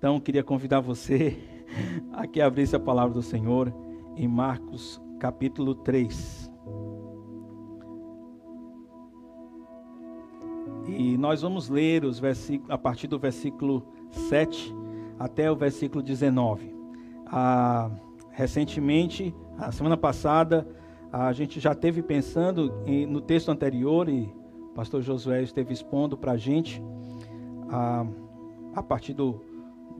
Então, queria convidar você a que abrisse a palavra do Senhor em Marcos capítulo 3. E nós vamos ler os versículos a partir do versículo 7 até o versículo 19. Ah, recentemente, a semana passada, a gente já teve pensando em, no texto anterior e o pastor Josué esteve expondo para a gente a, a partir do,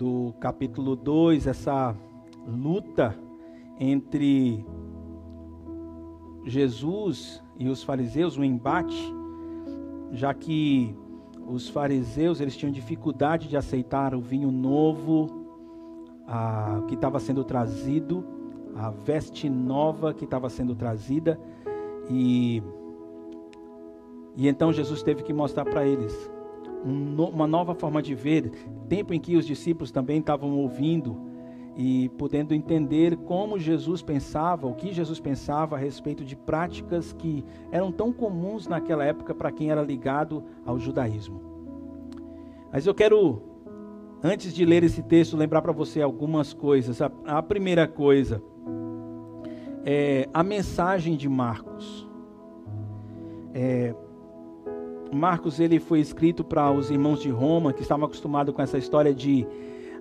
do capítulo 2, essa luta entre Jesus e os fariseus, um embate, já que os fariseus eles tinham dificuldade de aceitar o vinho novo a, que estava sendo trazido, a veste nova que estava sendo trazida, e, e então Jesus teve que mostrar para eles uma nova forma de ver, tempo em que os discípulos também estavam ouvindo e podendo entender como Jesus pensava, o que Jesus pensava a respeito de práticas que eram tão comuns naquela época para quem era ligado ao judaísmo. Mas eu quero, antes de ler esse texto, lembrar para você algumas coisas. A, a, primeira coisa é a mensagem de Marcos. É, Marcos ele foi escrito para os irmãos de Roma que estavam acostumados com essa história de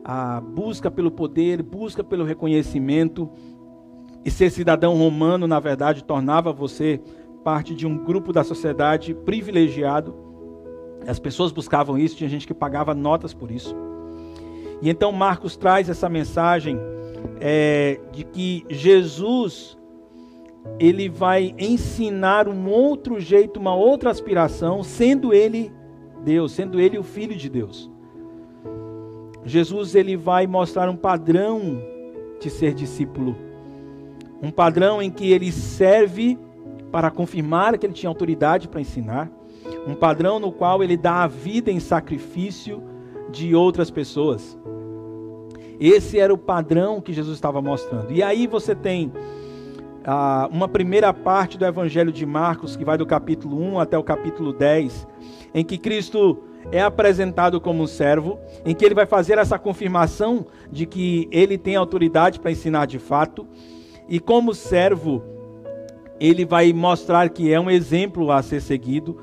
a busca pelo poder, busca pelo reconhecimento. E ser cidadão romano, na verdade, tornava você parte de um grupo da sociedade privilegiado. As pessoas buscavam isso, tinha gente que pagava notas por isso. E então Marcos traz essa mensagem é, de que Jesus ele vai ensinar um outro jeito, uma outra aspiração, sendo ele Deus, sendo ele o filho de Deus. Jesus ele vai mostrar um padrão de ser discípulo. Um padrão em que ele serve para confirmar que ele tinha autoridade para ensinar. Um padrão no qual ele dá a vida em sacrifício de outras pessoas. Esse era o padrão que Jesus estava mostrando. E aí você tem uma primeira parte do Evangelho de Marcos, que vai do capítulo 1 até o capítulo 10, em que Cristo é apresentado como um servo, em que ele vai fazer essa confirmação de que ele tem autoridade para ensinar de fato, e como servo, ele vai mostrar que é um exemplo a ser seguido.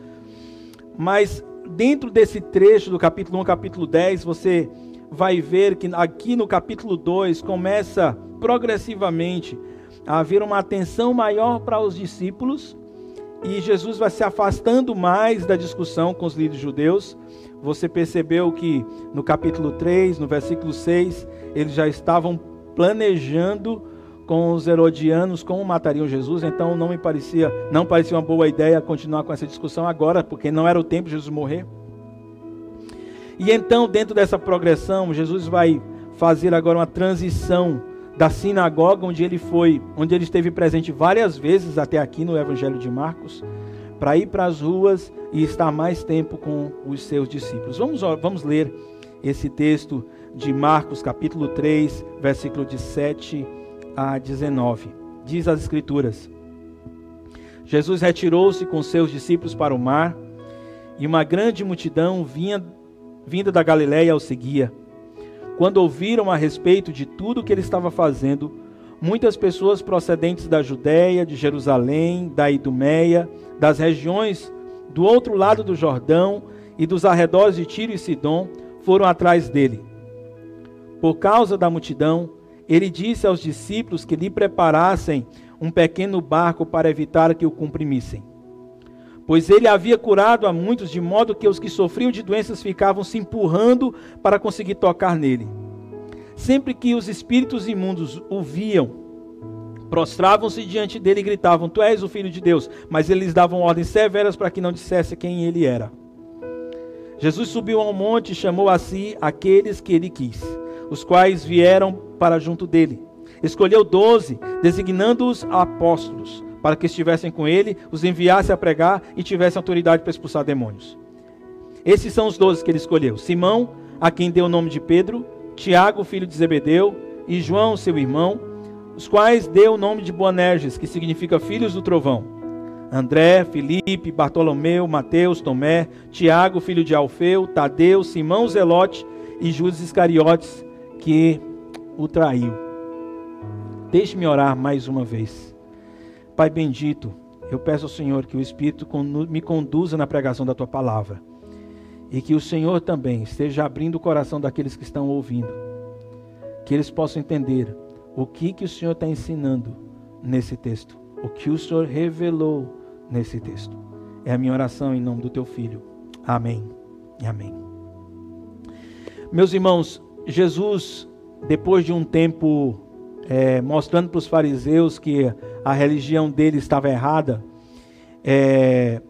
Mas dentro desse trecho do capítulo 1 capítulo 10, você vai ver que aqui no capítulo 2 começa progressivamente haver uma atenção maior para os discípulos e Jesus vai se afastando mais da discussão com os líderes judeus. Você percebeu que no capítulo 3, no versículo 6, eles já estavam planejando com os herodianos como matariam Jesus, então não me parecia, não parecia uma boa ideia continuar com essa discussão agora, porque não era o tempo de Jesus morrer. E então, dentro dessa progressão, Jesus vai fazer agora uma transição da sinagoga onde ele foi, onde ele esteve presente várias vezes até aqui no Evangelho de Marcos, para ir para as ruas e estar mais tempo com os seus discípulos. Vamos, vamos ler esse texto de Marcos, capítulo 3, versículo de 7 a 19. Diz as Escrituras: Jesus retirou-se com seus discípulos para o mar, e uma grande multidão vinha, vinda da Galiléia o seguia. Quando ouviram a respeito de tudo o que ele estava fazendo, muitas pessoas procedentes da Judéia, de Jerusalém, da Idumeia, das regiões do outro lado do Jordão e dos arredores de Tiro e Sidom foram atrás dele. Por causa da multidão, ele disse aos discípulos que lhe preparassem um pequeno barco para evitar que o comprimissem. Pois ele havia curado a muitos, de modo que os que sofriam de doenças ficavam se empurrando para conseguir tocar nele. Sempre que os espíritos imundos o viam, prostravam-se diante dele e gritavam: Tu és o filho de Deus. Mas eles davam ordens severas para que não dissesse quem ele era. Jesus subiu ao monte e chamou a si aqueles que ele quis, os quais vieram para junto dele. Escolheu doze, designando-os apóstolos para que estivessem com ele, os enviasse a pregar e tivessem autoridade para expulsar demônios. Esses são os doze que ele escolheu: Simão, a quem deu o nome de Pedro, Tiago, filho de Zebedeu, e João, seu irmão, os quais deu o nome de Boanerges, que significa filhos do trovão. André, Felipe, Bartolomeu, Mateus, Tomé, Tiago, filho de Alfeu, Tadeu, Simão Zelote e Judas Iscariotes, que o traiu. Deixe-me orar mais uma vez. Pai bendito, eu peço ao Senhor que o Espírito me conduza na pregação da tua palavra. E que o Senhor também esteja abrindo o coração daqueles que estão ouvindo. Que eles possam entender o que, que o Senhor está ensinando nesse texto. O que o Senhor revelou nesse texto. É a minha oração em nome do teu filho. Amém e amém. Meus irmãos, Jesus, depois de um tempo é, mostrando para os fariseus que a religião dele estava errada, é,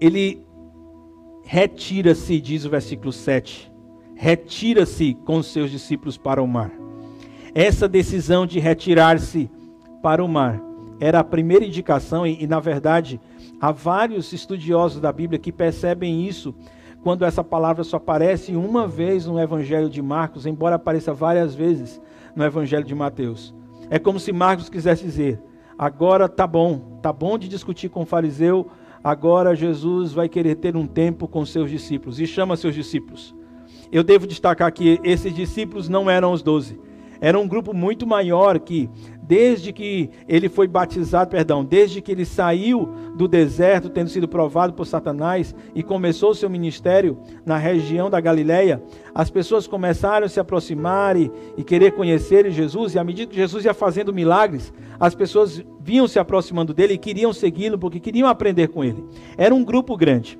ele retira-se, diz o versículo 7, retira-se com seus discípulos para o mar. Essa decisão de retirar-se para o mar era a primeira indicação, e, e na verdade há vários estudiosos da Bíblia que percebem isso quando essa palavra só aparece uma vez no Evangelho de Marcos, embora apareça várias vezes no Evangelho de Mateus. É como se Marcos quisesse dizer: agora tá bom, tá bom de discutir com o fariseu, agora Jesus vai querer ter um tempo com seus discípulos e chama seus discípulos. Eu devo destacar que esses discípulos não eram os doze, era um grupo muito maior que desde que ele foi batizado, perdão, desde que ele saiu do deserto, tendo sido provado por Satanás e começou seu ministério na região da Galileia, as pessoas começaram a se aproximar e, e querer conhecer Jesus, e à medida que Jesus ia fazendo milagres, as pessoas vinham se aproximando dele e queriam segui-lo porque queriam aprender com ele. Era um grupo grande.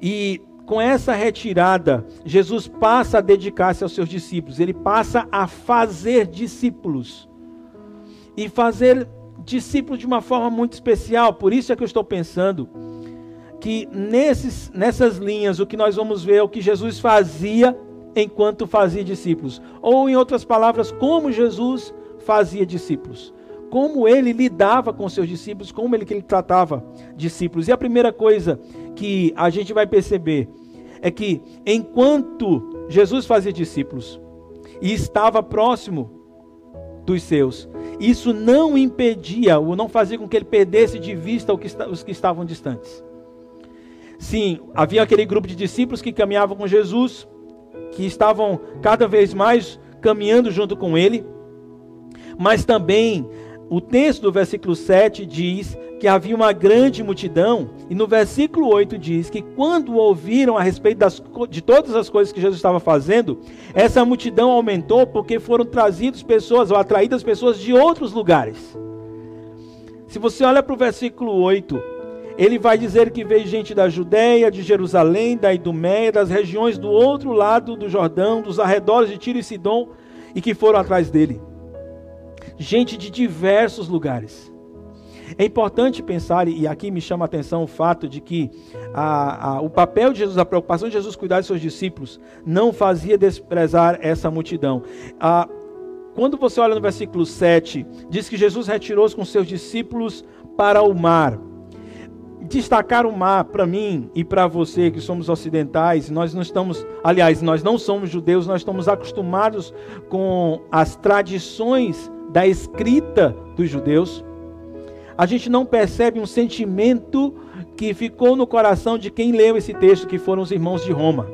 E com essa retirada, Jesus passa a dedicar-se aos seus discípulos, ele passa a fazer discípulos. E fazer discípulos de uma forma muito especial, por isso é que eu estou pensando que nesses, nessas linhas o que nós vamos ver é o que Jesus fazia enquanto fazia discípulos, ou em outras palavras, como Jesus fazia discípulos como ele lidava com seus discípulos, como ele ele tratava discípulos. E a primeira coisa que a gente vai perceber é que enquanto Jesus fazia discípulos e estava próximo dos seus, isso não impedia ou não fazia com que ele perdesse de vista os que estavam distantes. Sim, havia aquele grupo de discípulos que caminhavam com Jesus, que estavam cada vez mais caminhando junto com ele, mas também o texto do versículo 7 diz que havia uma grande multidão, e no versículo 8 diz que quando ouviram a respeito das, de todas as coisas que Jesus estava fazendo, essa multidão aumentou porque foram trazidas pessoas, ou atraídas pessoas de outros lugares. Se você olha para o versículo 8, ele vai dizer que veio gente da Judéia, de Jerusalém, da Idumeia, das regiões do outro lado do Jordão, dos arredores de Tiro e Sidom, e que foram atrás dele gente de diversos lugares. É importante pensar, e aqui me chama a atenção o fato de que a, a, o papel de Jesus, a preocupação de Jesus cuidar de seus discípulos, não fazia desprezar essa multidão. A, quando você olha no versículo 7, diz que Jesus retirou-se com seus discípulos para o mar. Destacar o mar para mim e para você que somos ocidentais, nós não estamos, aliás, nós não somos judeus, nós estamos acostumados com as tradições da escrita dos judeus, a gente não percebe um sentimento que ficou no coração de quem leu esse texto, que foram os irmãos de Roma.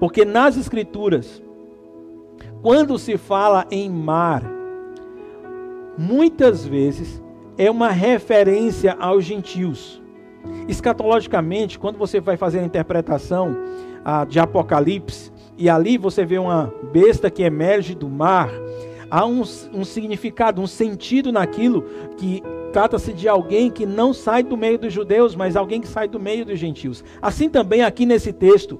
Porque nas escrituras, quando se fala em mar, muitas vezes é uma referência aos gentios. Escatologicamente, quando você vai fazer a interpretação ah, de Apocalipse, e ali você vê uma besta que emerge do mar, há um, um significado, um sentido naquilo que trata-se de alguém que não sai do meio dos judeus, mas alguém que sai do meio dos gentios. Assim também aqui nesse texto,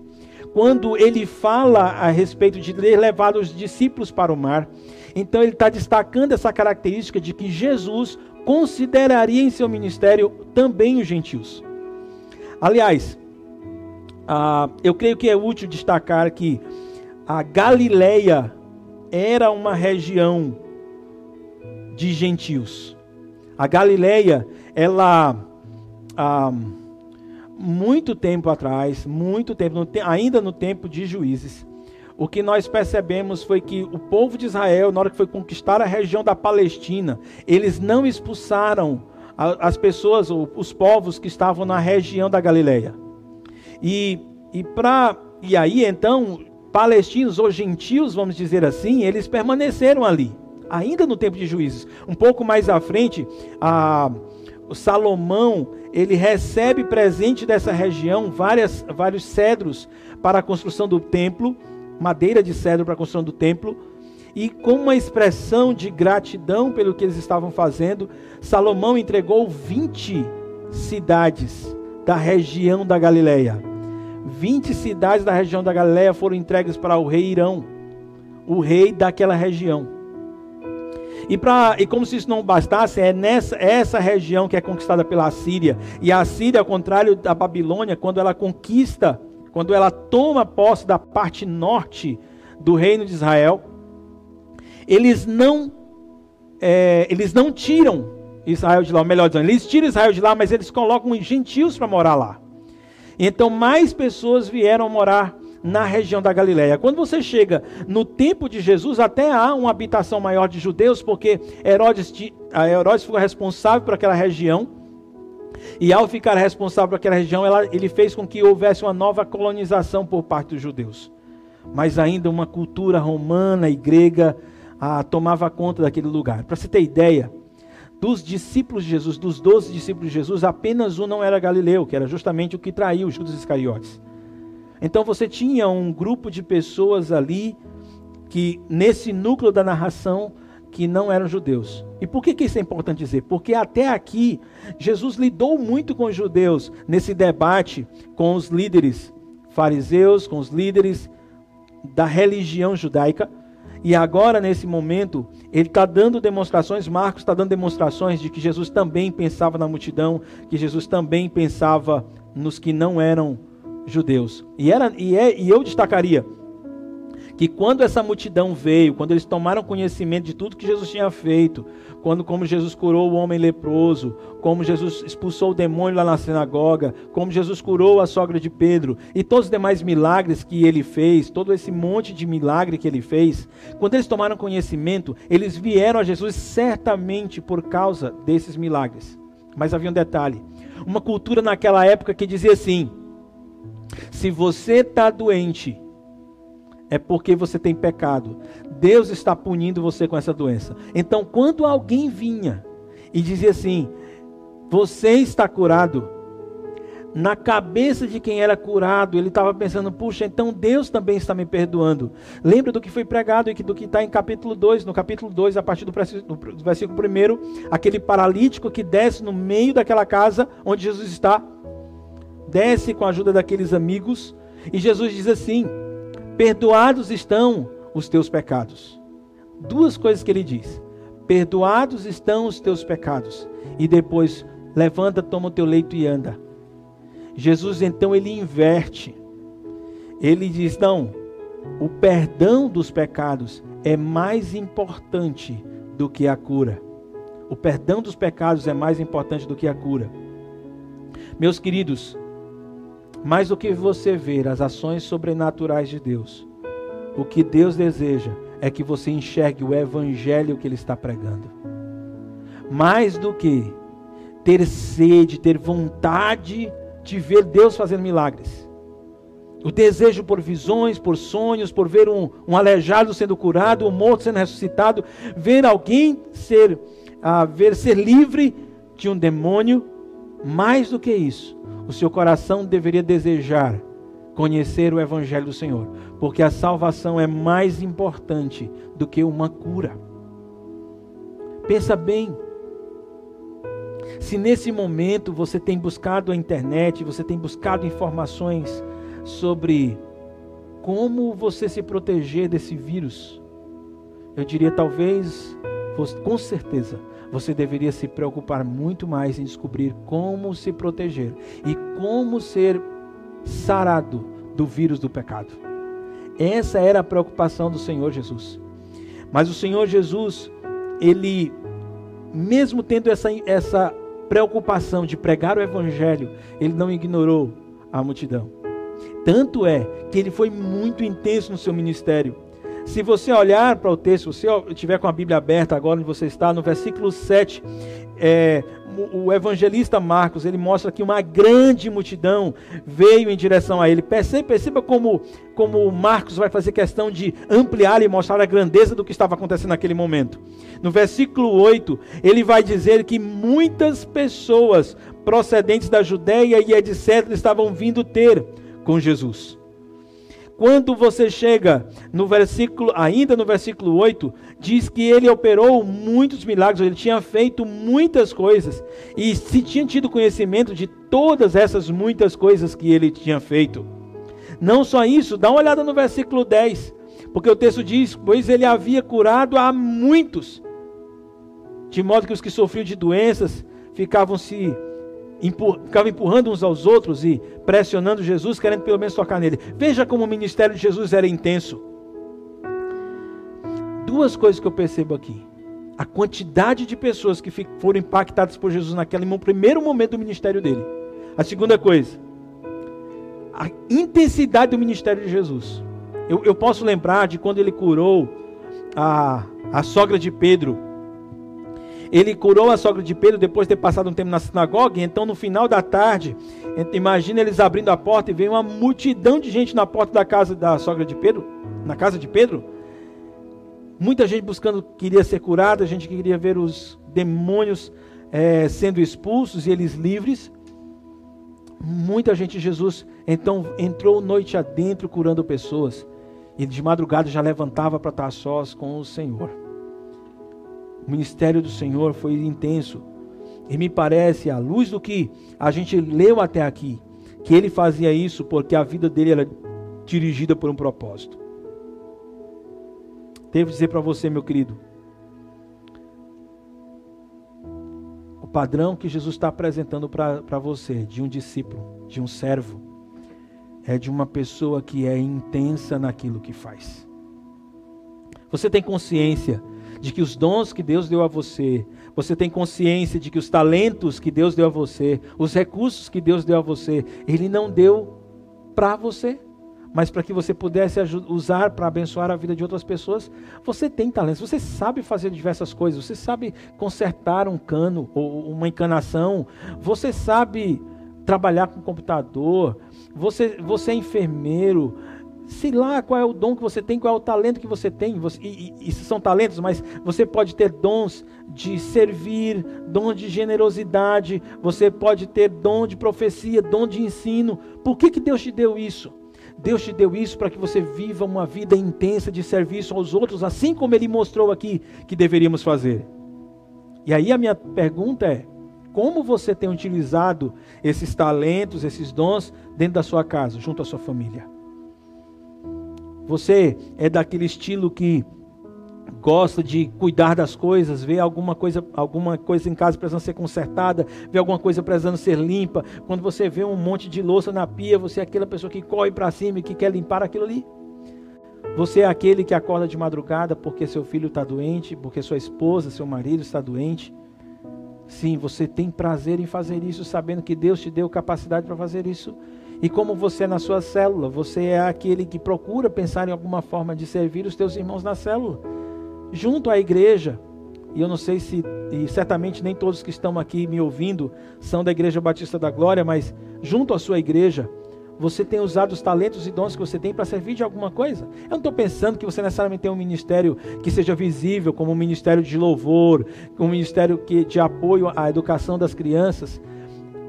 quando ele fala a respeito de levado os discípulos para o mar, então ele está destacando essa característica de que Jesus consideraria em seu ministério também os gentios. Aliás, ah, eu creio que é útil destacar que a Galileia era uma região de gentios. A Galileia, ela há muito tempo atrás, muito tempo, ainda no tempo de juízes, o que nós percebemos foi que o povo de Israel, na hora que foi conquistar a região da Palestina, eles não expulsaram as pessoas, os povos que estavam na região da Galileia. E, e, e aí então palestinos ou gentios, vamos dizer assim, eles permaneceram ali, ainda no tempo de juízes. Um pouco mais à frente, a, o Salomão ele recebe presente dessa região várias, vários cedros para a construção do templo, madeira de cedro para a construção do templo. E com uma expressão de gratidão pelo que eles estavam fazendo, Salomão entregou 20 cidades da região da Galileia. 20 cidades da região da Galileia foram entregues para o rei Irão, o rei daquela região. E, pra, e como se isso não bastasse, é nessa essa região que é conquistada pela Síria. E a Síria, ao contrário da Babilônia, quando ela conquista, quando ela toma posse da parte norte do reino de Israel, eles não, é, eles não tiram Israel de lá, ou melhor dizendo, eles tiram Israel de lá, mas eles colocam os gentios para morar lá. Então mais pessoas vieram morar na região da Galiléia. Quando você chega no tempo de Jesus, até há uma habitação maior de judeus, porque Herodes, Herodes foi responsável por aquela região. E ao ficar responsável por aquela região, ela, ele fez com que houvesse uma nova colonização por parte dos judeus. Mas ainda uma cultura romana e grega ah, tomava conta daquele lugar. Para você ter ideia, dos discípulos de Jesus, dos doze discípulos de Jesus, apenas um não era galileu, que era justamente o que traiu Judas Iscariotes. Então você tinha um grupo de pessoas ali que nesse núcleo da narração que não eram judeus. E por que, que isso é importante dizer? Porque até aqui Jesus lidou muito com os judeus nesse debate com os líderes fariseus, com os líderes da religião judaica. E agora, nesse momento, ele está dando demonstrações, Marcos está dando demonstrações de que Jesus também pensava na multidão, que Jesus também pensava nos que não eram judeus. E, era, e, é, e eu destacaria que quando essa multidão veio, quando eles tomaram conhecimento de tudo que Jesus tinha feito, quando como Jesus curou o homem leproso, como Jesus expulsou o demônio lá na sinagoga, como Jesus curou a sogra de Pedro e todos os demais milagres que ele fez, todo esse monte de milagre que ele fez, quando eles tomaram conhecimento, eles vieram a Jesus certamente por causa desses milagres. Mas havia um detalhe: uma cultura naquela época que dizia assim: se você está doente, é porque você tem pecado. Deus está punindo você com essa doença. Então, quando alguém vinha e dizia assim: Você está curado. Na cabeça de quem era curado, ele estava pensando: Puxa, então Deus também está me perdoando. Lembra do que foi pregado e do que está em capítulo 2. No capítulo 2, a partir do versículo 1, aquele paralítico que desce no meio daquela casa onde Jesus está desce com a ajuda daqueles amigos, e Jesus diz assim: Perdoados estão os teus pecados. Duas coisas que ele diz: Perdoados estão os teus pecados. E depois, levanta, toma o teu leito e anda. Jesus então ele inverte. Ele diz: Não, o perdão dos pecados é mais importante do que a cura. O perdão dos pecados é mais importante do que a cura. Meus queridos, mais do que você ver as ações sobrenaturais de Deus, o que Deus deseja é que você enxergue o evangelho que Ele está pregando. Mais do que ter sede, ter vontade de ver Deus fazendo milagres. O desejo por visões, por sonhos, por ver um, um aleijado sendo curado, um morto sendo ressuscitado, ver alguém ser, uh, ver ser livre de um demônio. Mais do que isso, o seu coração deveria desejar conhecer o Evangelho do Senhor, porque a salvação é mais importante do que uma cura. Pensa bem, se nesse momento você tem buscado a internet, você tem buscado informações sobre como você se proteger desse vírus, eu diria talvez, com certeza, você deveria se preocupar muito mais em descobrir como se proteger e como ser sarado do vírus do pecado. Essa era a preocupação do Senhor Jesus. Mas o Senhor Jesus, ele, mesmo tendo essa, essa preocupação de pregar o Evangelho, ele não ignorou a multidão. Tanto é que ele foi muito intenso no seu ministério. Se você olhar para o texto, se você estiver com a Bíblia aberta agora onde você está, no versículo 7, é, o evangelista Marcos, ele mostra que uma grande multidão veio em direção a ele. Perceba, perceba como, como Marcos vai fazer questão de ampliar e mostrar a grandeza do que estava acontecendo naquele momento. No versículo 8, ele vai dizer que muitas pessoas procedentes da Judéia e etc. estavam vindo ter com Jesus. Quando você chega no versículo, ainda no versículo 8, diz que ele operou muitos milagres, ele tinha feito muitas coisas, e se tinha tido conhecimento de todas essas muitas coisas que ele tinha feito. Não só isso, dá uma olhada no versículo 10, porque o texto diz: Pois ele havia curado a muitos, de modo que os que sofriam de doenças ficavam se empur, empurrando uns aos outros e pressionando Jesus, querendo pelo menos tocar nele. Veja como o ministério de Jesus era intenso. Duas coisas que eu percebo aqui. A quantidade de pessoas que foram impactadas por Jesus naquele primeiro momento do ministério dele. A segunda coisa, a intensidade do ministério de Jesus. Eu, eu posso lembrar de quando ele curou a, a sogra de Pedro ele curou a sogra de Pedro depois de ter passado um tempo na sinagoga. Então, no final da tarde, imagina eles abrindo a porta e veio uma multidão de gente na porta da casa da sogra de Pedro, na casa de Pedro. Muita gente buscando, queria ser curada, gente que queria ver os demônios é, sendo expulsos e eles livres. Muita gente, Jesus, então entrou noite adentro curando pessoas. E de madrugada já levantava para estar sós com o Senhor. O ministério do Senhor foi intenso. E me parece, à luz do que a gente leu até aqui, que ele fazia isso porque a vida dele era dirigida por um propósito. Devo dizer para você, meu querido, o padrão que Jesus está apresentando para você, de um discípulo, de um servo, é de uma pessoa que é intensa naquilo que faz. Você tem consciência de que os dons que Deus deu a você, você tem consciência de que os talentos que Deus deu a você, os recursos que Deus deu a você, Ele não deu para você, mas para que você pudesse usar para abençoar a vida de outras pessoas. Você tem talentos, você sabe fazer diversas coisas, você sabe consertar um cano ou uma encanação, você sabe trabalhar com computador, você, você é enfermeiro, sei lá qual é o dom que você tem, qual é o talento que você tem. Você, e, e, isso são talentos, mas você pode ter dons de servir, dom de generosidade, você pode ter dom de profecia, dom de ensino. Por que, que Deus te deu isso? Deus te deu isso para que você viva uma vida intensa de serviço aos outros, assim como Ele mostrou aqui que deveríamos fazer. E aí a minha pergunta é: como você tem utilizado esses talentos, esses dons dentro da sua casa, junto à sua família? Você é daquele estilo que gosta de cuidar das coisas, vê alguma coisa, alguma coisa em casa precisando ser consertada, vê alguma coisa precisando ser limpa. Quando você vê um monte de louça na pia, você é aquela pessoa que corre para cima e que quer limpar aquilo ali. Você é aquele que acorda de madrugada porque seu filho está doente, porque sua esposa, seu marido está doente. Sim, você tem prazer em fazer isso, sabendo que Deus te deu capacidade para fazer isso. E como você é na sua célula, você é aquele que procura pensar em alguma forma de servir os teus irmãos na célula, junto à igreja. E eu não sei se, e certamente nem todos que estão aqui me ouvindo são da Igreja Batista da Glória, mas junto à sua igreja, você tem usado os talentos e dons que você tem para servir de alguma coisa? Eu não estou pensando que você necessariamente tem um ministério que seja visível, como um ministério de louvor, um ministério que, de apoio à educação das crianças.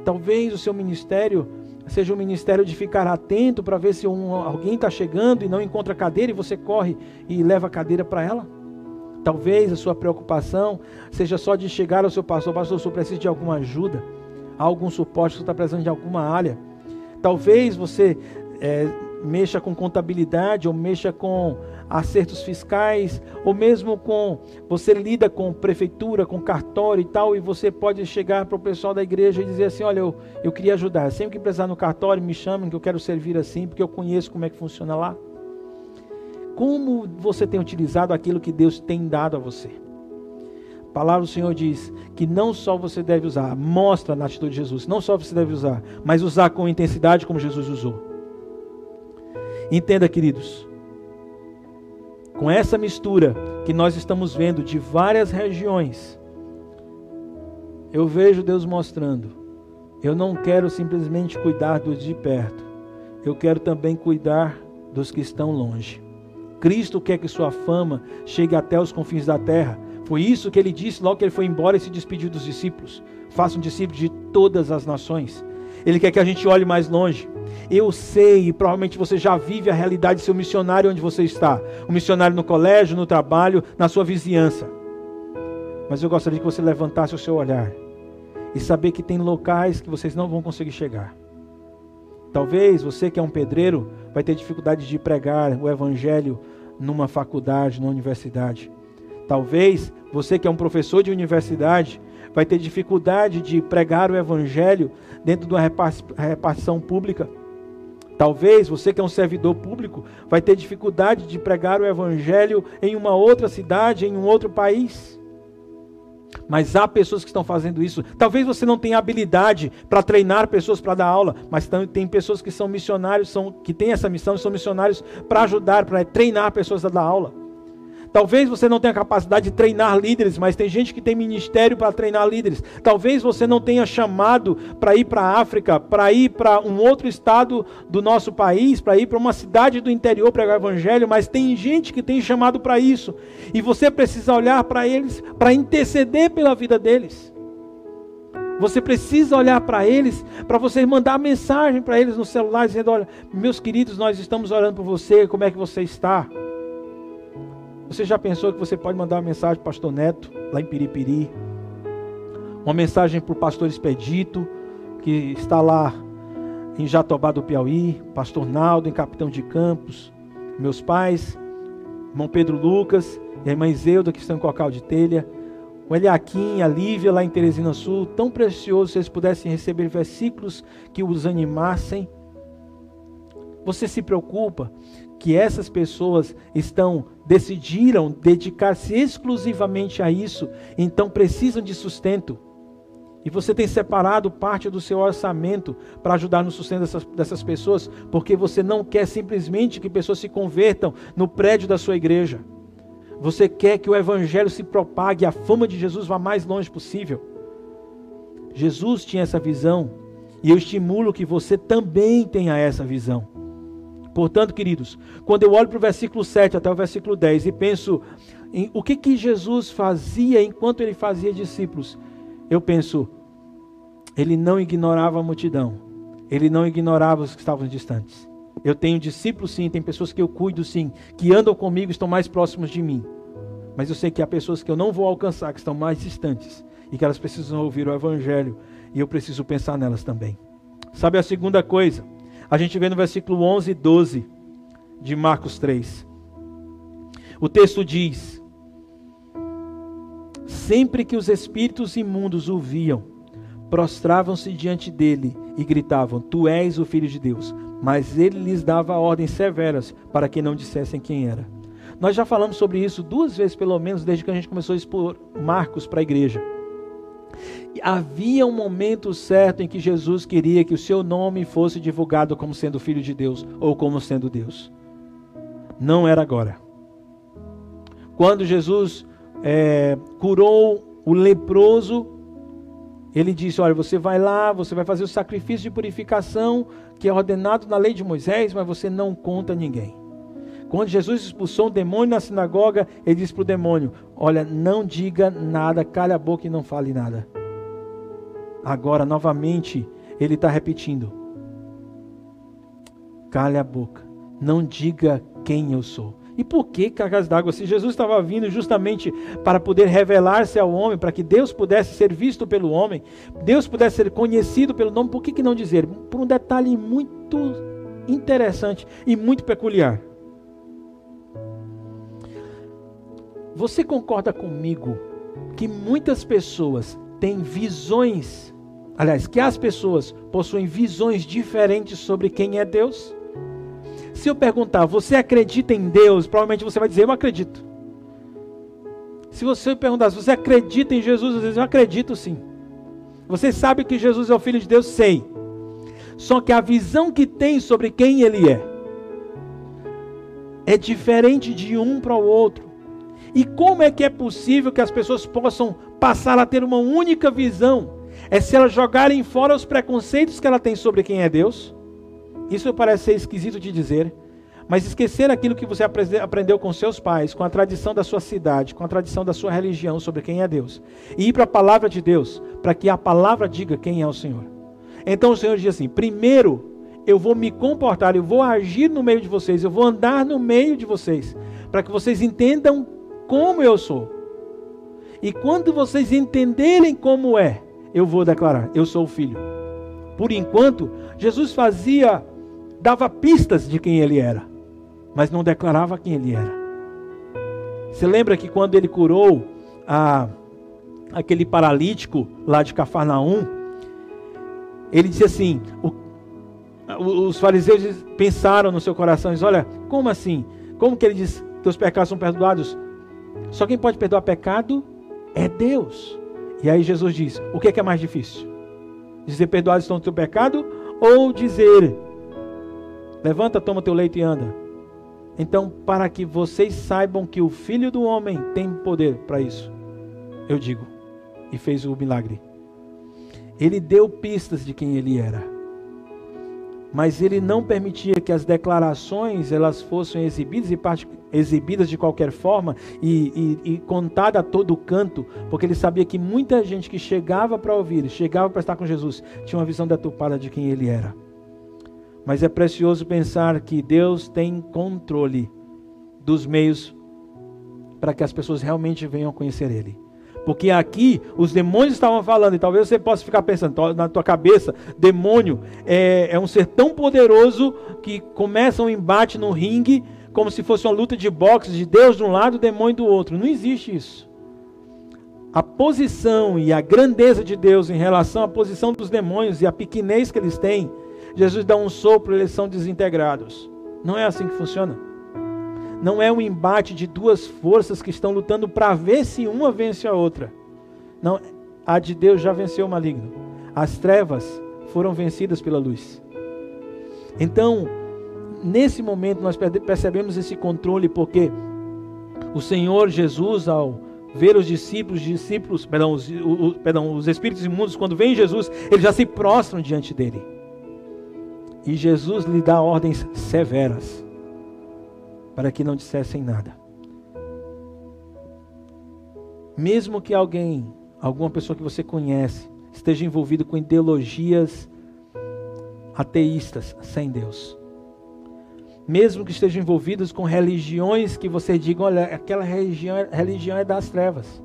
Talvez o seu ministério seja um ministério de ficar atento para ver se um, alguém está chegando e não encontra cadeira e você corre e leva a cadeira para ela. Talvez a sua preocupação seja só de chegar ao seu pastor, pastor, eu preciso de alguma ajuda, algum suporte, você está precisando de alguma área. Talvez você é, mexa com contabilidade ou mexa com acertos fiscais, ou mesmo com você lida com prefeitura, com cartório e tal, e você pode chegar para o pessoal da igreja e dizer assim: olha, eu, eu queria ajudar. Sempre que precisar no cartório, me chamem que eu quero servir assim, porque eu conheço como é que funciona lá. Como você tem utilizado aquilo que Deus tem dado a você? A palavra do Senhor diz que não só você deve usar, mostra na atitude de Jesus, não só você deve usar, mas usar com intensidade como Jesus usou. Entenda, queridos, com essa mistura que nós estamos vendo de várias regiões, eu vejo Deus mostrando: eu não quero simplesmente cuidar dos de perto, eu quero também cuidar dos que estão longe. Cristo quer que sua fama chegue até os confins da terra. Foi isso que ele disse logo que ele foi embora e se despediu dos discípulos. Façam discípulos de todas as nações. Ele quer que a gente olhe mais longe. Eu sei, e provavelmente você já vive a realidade de ser um missionário onde você está. Um missionário no colégio, no trabalho, na sua vizinhança. Mas eu gostaria que você levantasse o seu olhar e saber que tem locais que vocês não vão conseguir chegar. Talvez você que é um pedreiro vai ter dificuldade de pregar o evangelho numa faculdade, numa universidade. Talvez você que é um professor de universidade vai ter dificuldade de pregar o evangelho dentro de uma repartição pública. Talvez você que é um servidor público vai ter dificuldade de pregar o evangelho em uma outra cidade, em um outro país. Mas há pessoas que estão fazendo isso. Talvez você não tenha habilidade para treinar pessoas para dar aula, mas tem pessoas que são missionários, são, que têm essa missão são missionários para ajudar, para treinar pessoas a dar aula. Talvez você não tenha capacidade de treinar líderes, mas tem gente que tem ministério para treinar líderes. Talvez você não tenha chamado para ir para a África, para ir para um outro estado do nosso país, para ir para uma cidade do interior pregar o evangelho, mas tem gente que tem chamado para isso. E você precisa olhar para eles, para interceder pela vida deles. Você precisa olhar para eles, para você mandar mensagem para eles no celular, dizendo: Olha, meus queridos, nós estamos orando por você, como é que você está? Você já pensou que você pode mandar uma mensagem para o pastor Neto, lá em Piripiri? Uma mensagem para o pastor Expedito, que está lá em Jatobá do Piauí, pastor Naldo, em Capitão de Campos, meus pais, irmão Pedro Lucas e a irmã Zeuda, que estão em Cocal de Telha, o Eliakim, a Lívia, lá em Teresina Sul, tão precioso se eles pudessem receber versículos que os animassem. Você se preocupa que essas pessoas estão decidiram dedicar-se exclusivamente a isso, então precisam de sustento. E você tem separado parte do seu orçamento para ajudar no sustento dessas, dessas pessoas, porque você não quer simplesmente que pessoas se convertam no prédio da sua igreja. Você quer que o evangelho se propague, a fama de Jesus vá mais longe possível. Jesus tinha essa visão, e eu estimulo que você também tenha essa visão. Portanto, queridos, quando eu olho para o versículo 7 até o versículo 10 e penso em o que, que Jesus fazia enquanto ele fazia discípulos, eu penso, ele não ignorava a multidão, ele não ignorava os que estavam distantes. Eu tenho discípulos sim, tem pessoas que eu cuido sim, que andam comigo, estão mais próximos de mim. Mas eu sei que há pessoas que eu não vou alcançar, que estão mais distantes e que elas precisam ouvir o evangelho e eu preciso pensar nelas também. Sabe a segunda coisa? A gente vê no versículo 11 e 12 de Marcos 3. O texto diz: Sempre que os espíritos imundos o viam, prostravam-se diante dele e gritavam: Tu és o filho de Deus. Mas ele lhes dava ordens severas para que não dissessem quem era. Nós já falamos sobre isso duas vezes, pelo menos, desde que a gente começou a expor Marcos para a igreja. Havia um momento certo em que Jesus queria que o seu nome fosse divulgado como sendo filho de Deus ou como sendo Deus. Não era agora. Quando Jesus é, curou o leproso, ele disse: Olha, você vai lá, você vai fazer o sacrifício de purificação que é ordenado na lei de Moisés, mas você não conta ninguém. Quando Jesus expulsou um demônio na sinagoga, ele disse para o demônio: Olha, não diga nada, calha a boca e não fale nada. Agora, novamente, ele está repetindo: Cale a boca, não diga quem eu sou. E por que cargas d'água? Se Jesus estava vindo justamente para poder revelar-se ao homem, para que Deus pudesse ser visto pelo homem, Deus pudesse ser conhecido pelo nome, por que, que não dizer? Por um detalhe muito interessante e muito peculiar. Você concorda comigo que muitas pessoas têm visões, aliás, que as pessoas possuem visões diferentes sobre quem é Deus? Se eu perguntar, você acredita em Deus? Provavelmente você vai dizer, eu acredito. Se você perguntar, você acredita em Jesus, às vezes eu acredito sim. Você sabe que Jesus é o Filho de Deus? Sei. Só que a visão que tem sobre quem Ele é é diferente de um para o outro. E como é que é possível que as pessoas possam passar a ter uma única visão? É se elas jogarem fora os preconceitos que ela tem sobre quem é Deus. Isso parece ser esquisito de dizer, mas esquecer aquilo que você aprendeu com seus pais, com a tradição da sua cidade, com a tradição da sua religião sobre quem é Deus, e ir para a palavra de Deus, para que a palavra diga quem é o Senhor. Então o Senhor diz assim: primeiro eu vou me comportar, eu vou agir no meio de vocês, eu vou andar no meio de vocês, para que vocês entendam como eu sou. E quando vocês entenderem como é, eu vou declarar: eu sou o filho. Por enquanto, Jesus fazia, dava pistas de quem ele era, mas não declarava quem ele era. Você lembra que quando ele curou a, aquele paralítico lá de Cafarnaum, ele disse assim: o, os fariseus pensaram no seu coração, diz, olha, como assim? Como que ele diz, teus pecados são perdoados? Só quem pode perdoar pecado é Deus. E aí Jesus diz, o que é, que é mais difícil? Dizer perdoados estão o teu pecado ou dizer levanta, toma teu leito e anda? Então, para que vocês saibam que o Filho do Homem tem poder para isso, eu digo, e fez o milagre. Ele deu pistas de quem ele era mas ele não permitia que as declarações elas fossem exibidas, e exibidas de qualquer forma e, e, e contada a todo canto, porque ele sabia que muita gente que chegava para ouvir, chegava para estar com Jesus, tinha uma visão deturpada de quem ele era. Mas é precioso pensar que Deus tem controle dos meios para que as pessoas realmente venham conhecer Ele. Porque aqui os demônios estavam falando, e talvez você possa ficar pensando na tua cabeça: demônio é, é um ser tão poderoso que começa um embate no ringue, como se fosse uma luta de boxe, de Deus de um lado e demônio do outro. Não existe isso. A posição e a grandeza de Deus em relação à posição dos demônios e a pequenez que eles têm, Jesus dá um sopro, eles são desintegrados. Não é assim que funciona não é um embate de duas forças que estão lutando para ver se uma vence a outra. Não, a de Deus já venceu o maligno. As trevas foram vencidas pela luz. Então, nesse momento nós percebemos esse controle porque o Senhor Jesus ao ver os discípulos, discípulos, perdão, os, o, perdão, os espíritos imundos quando vem Jesus, eles já se prostram diante dele. E Jesus lhe dá ordens severas para que não dissessem nada. Mesmo que alguém, alguma pessoa que você conhece, esteja envolvido com ideologias ateístas, sem Deus. Mesmo que estejam envolvidos com religiões que você diga, olha, aquela religião, religião é das trevas.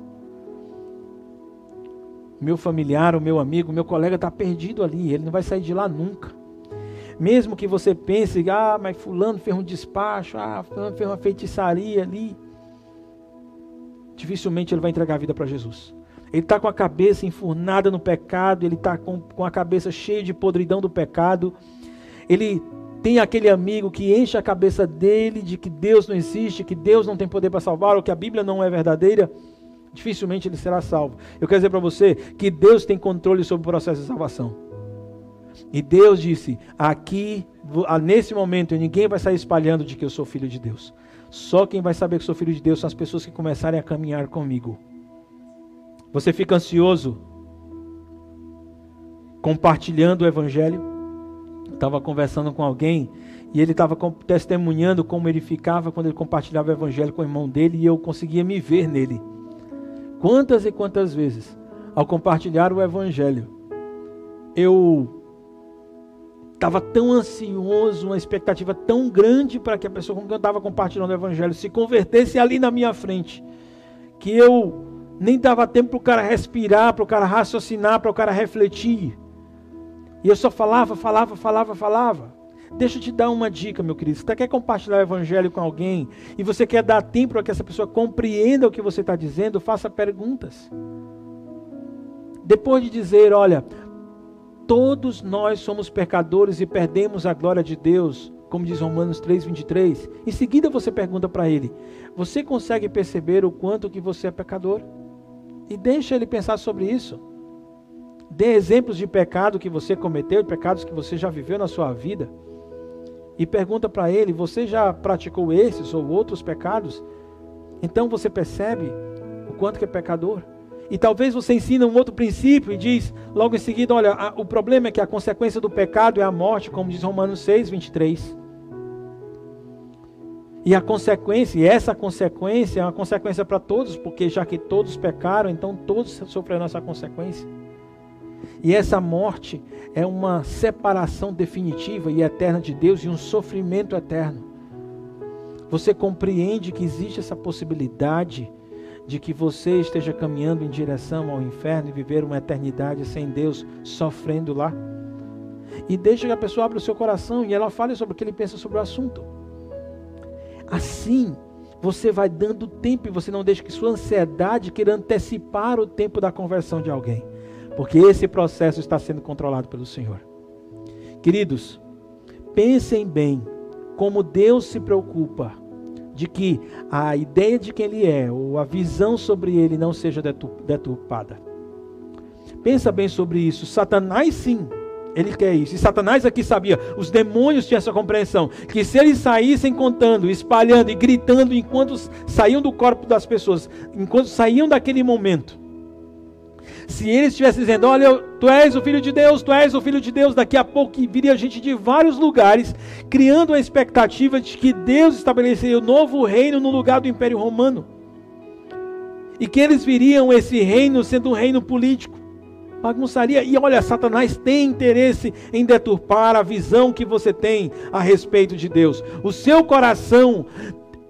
Meu familiar, o meu amigo, meu colega está perdido ali, ele não vai sair de lá nunca. Mesmo que você pense, ah, mas fulano fez um despacho, ah, fulano fez uma feitiçaria ali. Dificilmente ele vai entregar a vida para Jesus. Ele está com a cabeça enfurnada no pecado, ele está com, com a cabeça cheia de podridão do pecado. Ele tem aquele amigo que enche a cabeça dele de que Deus não existe, que Deus não tem poder para salvar, ou que a Bíblia não é verdadeira. Dificilmente ele será salvo. Eu quero dizer para você que Deus tem controle sobre o processo de salvação. E Deus disse: aqui, nesse momento, ninguém vai sair espalhando de que eu sou filho de Deus. Só quem vai saber que sou filho de Deus são as pessoas que começarem a caminhar comigo. Você fica ansioso compartilhando o Evangelho? Estava conversando com alguém e ele estava testemunhando como ele ficava quando ele compartilhava o Evangelho com o irmão dele e eu conseguia me ver nele. Quantas e quantas vezes, ao compartilhar o Evangelho, eu estava tão ansioso, uma expectativa tão grande para que a pessoa com quem eu estava compartilhando o evangelho se convertesse ali na minha frente, que eu nem dava tempo para o cara respirar, para o cara raciocinar, para o cara refletir. E eu só falava, falava, falava, falava. Deixa eu te dar uma dica, meu querido. Você quer compartilhar o evangelho com alguém e você quer dar tempo para que essa pessoa compreenda o que você está dizendo, faça perguntas. Depois de dizer, olha, Todos nós somos pecadores e perdemos a glória de Deus, como diz Romanos 3:23. Em seguida você pergunta para ele: "Você consegue perceber o quanto que você é pecador?" E deixa ele pensar sobre isso. Dê exemplos de pecado que você cometeu, de pecados que você já viveu na sua vida. e pergunta para ele: Você já praticou esses ou outros pecados? Então você percebe o quanto que é pecador. E talvez você ensina um outro princípio e diz logo em seguida: Olha, a, o problema é que a consequência do pecado é a morte, como diz Romanos 6, 23. E a consequência, e essa consequência é uma consequência para todos, porque já que todos pecaram, então todos sofrerão essa consequência. E essa morte é uma separação definitiva e eterna de Deus e um sofrimento eterno. Você compreende que existe essa possibilidade de que você esteja caminhando em direção ao inferno e viver uma eternidade sem Deus, sofrendo lá? E deixa que a pessoa abra o seu coração e ela fale sobre o que ele pensa sobre o assunto. Assim, você vai dando tempo e você não deixa que sua ansiedade queira antecipar o tempo da conversão de alguém. Porque esse processo está sendo controlado pelo Senhor. Queridos, pensem bem como Deus se preocupa de que a ideia de quem Ele é, ou a visão sobre Ele não seja deturpada. Pensa bem sobre isso. Satanás, sim, ele quer isso. E Satanás aqui sabia, os demônios tinham essa compreensão, que se eles saíssem contando, espalhando e gritando enquanto saíam do corpo das pessoas, enquanto saíam daquele momento, se eles estivessem dizendo, olha, tu és o filho de Deus, tu és o filho de Deus, daqui a pouco viria gente de vários lugares, criando a expectativa de que Deus estabeleceria o um novo reino no lugar do Império Romano. E que eles viriam esse reino sendo um reino político. Bagunçaria. E olha, Satanás tem interesse em deturpar a visão que você tem a respeito de Deus. O seu coração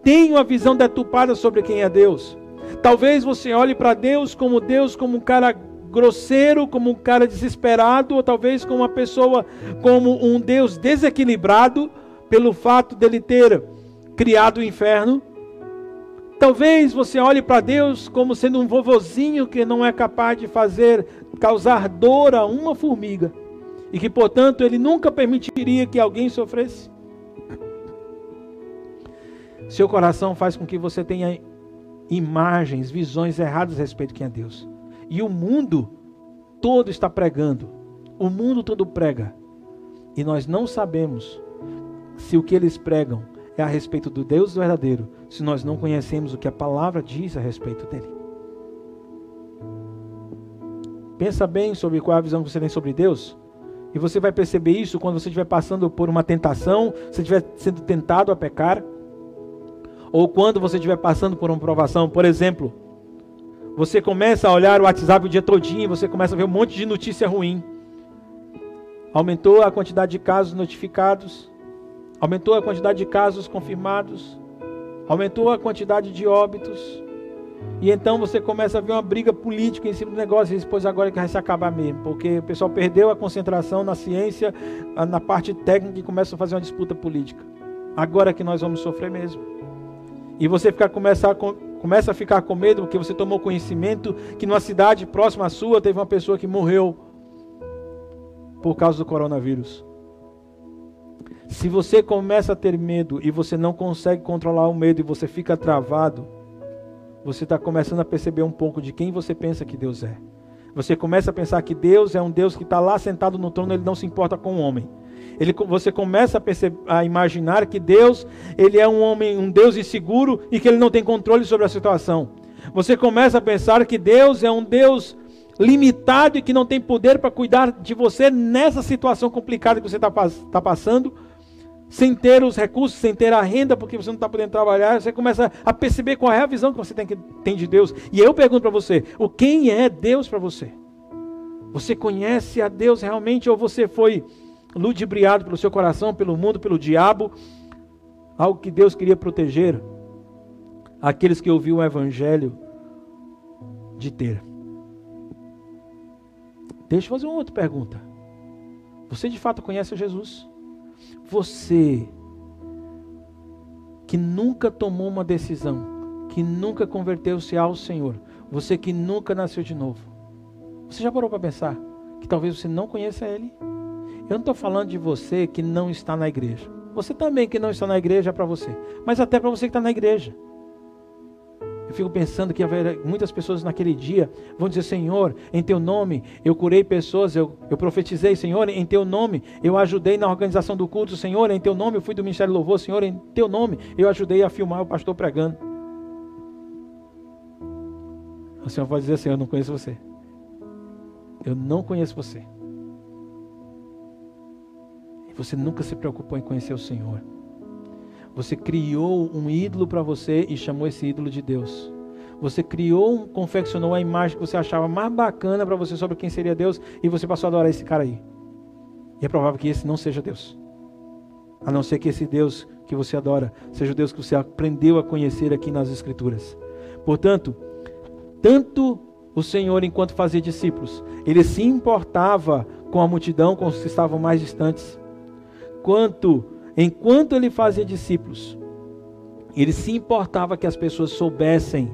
tem uma visão deturpada sobre quem é Deus. Talvez você olhe para Deus como Deus, como um cara grosseiro, como um cara desesperado, ou talvez como uma pessoa, como um Deus desequilibrado, pelo fato dele ter criado o inferno. Talvez você olhe para Deus como sendo um vovozinho que não é capaz de fazer causar dor a uma formiga e que, portanto, ele nunca permitiria que alguém sofresse. Seu coração faz com que você tenha imagens, visões erradas a respeito de quem é Deus. E o mundo todo está pregando. O mundo todo prega. E nós não sabemos se o que eles pregam é a respeito do Deus verdadeiro, se nós não conhecemos o que a palavra diz a respeito dele. Pensa bem sobre qual é a visão que você tem sobre Deus. E você vai perceber isso quando você estiver passando por uma tentação, se estiver sendo tentado a pecar ou quando você estiver passando por uma provação, por exemplo, você começa a olhar o WhatsApp o dia todinho, você começa a ver um monte de notícia ruim. Aumentou a quantidade de casos notificados, aumentou a quantidade de casos confirmados, aumentou a quantidade de óbitos. E então você começa a ver uma briga política em cima do negócio, e depois agora que vai se acabar mesmo, porque o pessoal perdeu a concentração na ciência, na parte técnica e começa a fazer uma disputa política. Agora que nós vamos sofrer mesmo. E você fica, começa, a, começa a ficar com medo porque você tomou conhecimento que numa cidade próxima à sua teve uma pessoa que morreu por causa do coronavírus. Se você começa a ter medo e você não consegue controlar o medo e você fica travado, você está começando a perceber um pouco de quem você pensa que Deus é. Você começa a pensar que Deus é um Deus que está lá sentado no trono, ele não se importa com o homem. Ele, você começa a, perceber, a imaginar que Deus, ele é um homem, um Deus inseguro e que ele não tem controle sobre a situação. Você começa a pensar que Deus é um Deus limitado e que não tem poder para cuidar de você nessa situação complicada que você está tá passando, sem ter os recursos, sem ter a renda, porque você não está podendo trabalhar. Você começa a perceber qual é a visão que você tem, que, tem de Deus. E eu pergunto para você: o quem é Deus para você? Você conhece a Deus realmente ou você foi ludibriado pelo seu coração, pelo mundo, pelo diabo, algo que Deus queria proteger aqueles que ouviram o evangelho de ter. Deixa eu fazer uma outra pergunta. Você de fato conhece Jesus? Você que nunca tomou uma decisão, que nunca converteu-se ao Senhor, você que nunca nasceu de novo. Você já parou para pensar que talvez você não conheça Ele? Eu não estou falando de você que não está na igreja. Você também que não está na igreja é para você. Mas até para você que está na igreja. fico pensando que muitas pessoas naquele dia vão dizer: Senhor, em teu nome eu curei pessoas, eu, eu profetizei, Senhor, em teu nome eu ajudei na organização do culto, Senhor, em teu nome eu fui do Ministério do Louvor, Senhor, em teu nome eu ajudei a filmar o pastor pregando. O Senhor pode dizer assim: Eu não conheço você. Eu não conheço você. Você nunca se preocupou em conhecer o Senhor. Você criou um ídolo para você e chamou esse ídolo de Deus. Você criou, confeccionou a imagem que você achava mais bacana para você sobre quem seria Deus e você passou a adorar esse cara aí. E é provável que esse não seja Deus. A não ser que esse Deus que você adora seja o Deus que você aprendeu a conhecer aqui nas Escrituras. Portanto, tanto o Senhor, enquanto fazia discípulos, ele se importava com a multidão, com os que estavam mais distantes, quanto enquanto ele fazia discípulos, ele se importava que as pessoas soubessem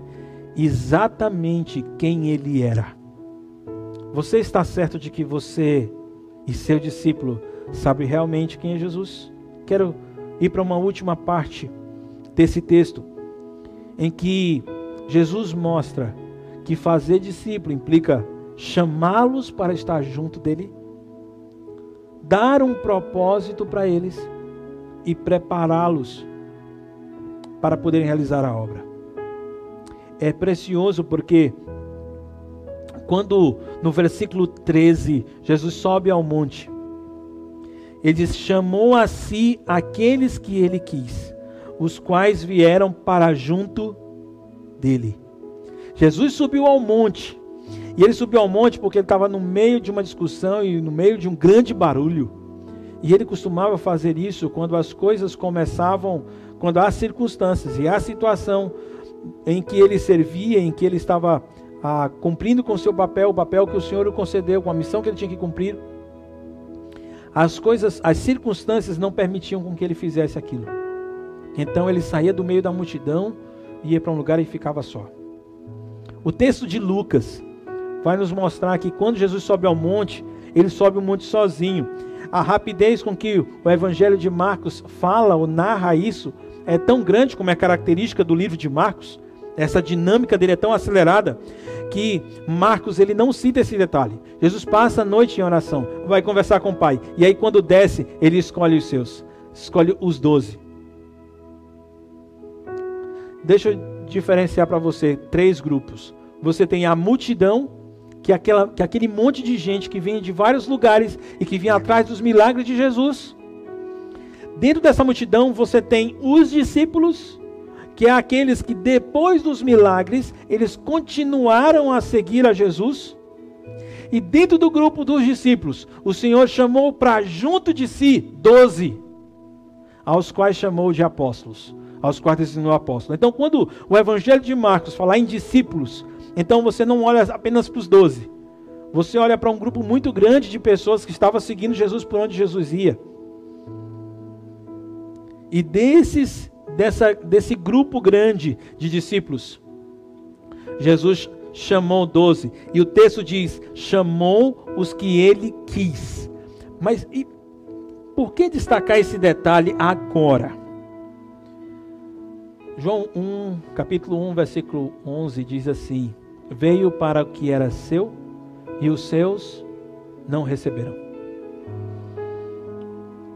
exatamente quem ele era. Você está certo de que você e seu discípulo sabe realmente quem é Jesus? Quero ir para uma última parte desse texto, em que Jesus mostra que fazer discípulo implica chamá-los para estar junto dele, dar um propósito para eles e prepará-los para poderem realizar a obra. É precioso porque quando no versículo 13 Jesus sobe ao monte, ele diz: chamou a si aqueles que ele quis, os quais vieram para junto dele. Jesus subiu ao monte, e ele subiu ao monte porque ele estava no meio de uma discussão e no meio de um grande barulho. E ele costumava fazer isso quando as coisas começavam, quando há circunstâncias e há situação em que ele servia, em que ele estava ah, cumprindo com o seu papel, o papel que o Senhor lhe concedeu, com a missão que ele tinha que cumprir. As coisas, as circunstâncias não permitiam com que ele fizesse aquilo. Então ele saía do meio da multidão, ia para um lugar e ficava só. O texto de Lucas vai nos mostrar que quando Jesus sobe ao monte, ele sobe o monte sozinho a rapidez com que o Evangelho de Marcos fala ou narra isso é tão grande como é característica do livro de Marcos. Essa dinâmica dele é tão acelerada que Marcos ele não cita esse detalhe. Jesus passa a noite em oração, vai conversar com o Pai, e aí quando desce, ele escolhe os seus, escolhe os doze. Deixa eu diferenciar para você três grupos. Você tem a multidão que, aquela, que aquele monte de gente que vinha de vários lugares e que vinha atrás dos milagres de Jesus. Dentro dessa multidão você tem os discípulos, que é aqueles que depois dos milagres eles continuaram a seguir a Jesus. E dentro do grupo dos discípulos, o Senhor chamou para junto de si doze, aos quais chamou de apóstolos, aos quais designou apóstolos. Então, quando o Evangelho de Marcos falar em discípulos, então você não olha apenas para os doze. Você olha para um grupo muito grande de pessoas que estavam seguindo Jesus por onde Jesus ia. E desses, dessa, desse grupo grande de discípulos, Jesus chamou doze. E o texto diz: chamou os que ele quis. Mas e por que destacar esse detalhe agora? João 1, capítulo 1, versículo 11 diz assim: veio para o que era seu e os seus não receberam.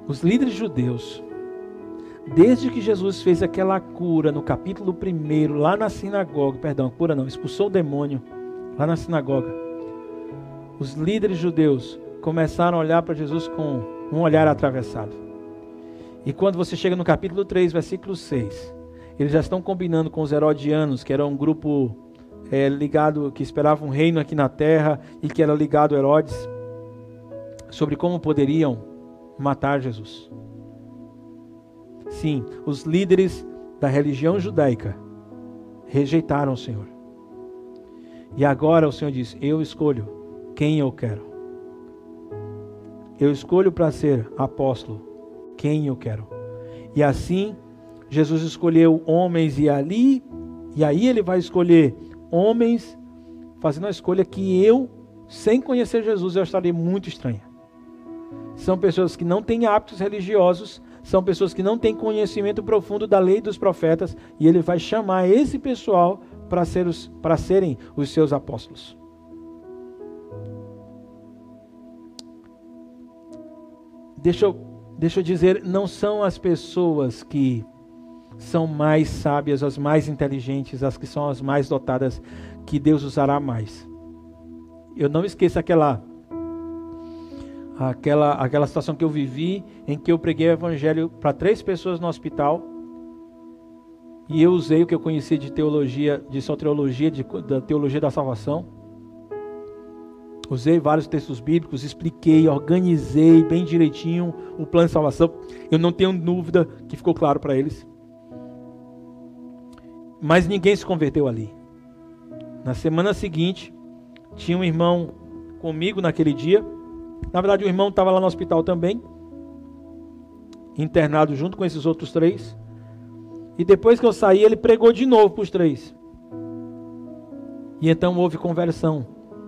Os líderes judeus, desde que Jesus fez aquela cura no capítulo 1, lá na sinagoga, perdão, cura não, expulsou o demônio lá na sinagoga, os líderes judeus começaram a olhar para Jesus com um olhar atravessado. E quando você chega no capítulo 3, versículo 6, eles já estão combinando com os herodianos, que era um grupo é, ligado, que esperava um reino aqui na terra e que era ligado a Herodes, sobre como poderiam matar Jesus. Sim, os líderes da religião judaica rejeitaram o Senhor. E agora o Senhor diz: Eu escolho quem eu quero. Eu escolho para ser apóstolo quem eu quero. E assim, Jesus escolheu homens e ali, e aí ele vai escolher homens fazendo a escolha que eu, sem conhecer Jesus, eu estaria muito estranha. São pessoas que não têm hábitos religiosos, são pessoas que não têm conhecimento profundo da lei dos profetas, e ele vai chamar esse pessoal para ser serem os seus apóstolos. Deixa eu, deixa eu dizer, não são as pessoas que são mais sábias, as mais inteligentes, as que são as mais dotadas, que Deus usará mais. Eu não esqueço aquela aquela aquela situação que eu vivi em que eu preguei o evangelho para três pessoas no hospital e eu usei o que eu conhecia de teologia, de soteriologia, de, da teologia da salvação. Usei vários textos bíblicos, expliquei, organizei bem direitinho o plano de salvação. Eu não tenho dúvida que ficou claro para eles. Mas ninguém se converteu ali. Na semana seguinte, tinha um irmão comigo naquele dia. Na verdade, o irmão estava lá no hospital também, internado junto com esses outros três. E depois que eu saí, ele pregou de novo para os três. E então houve conversão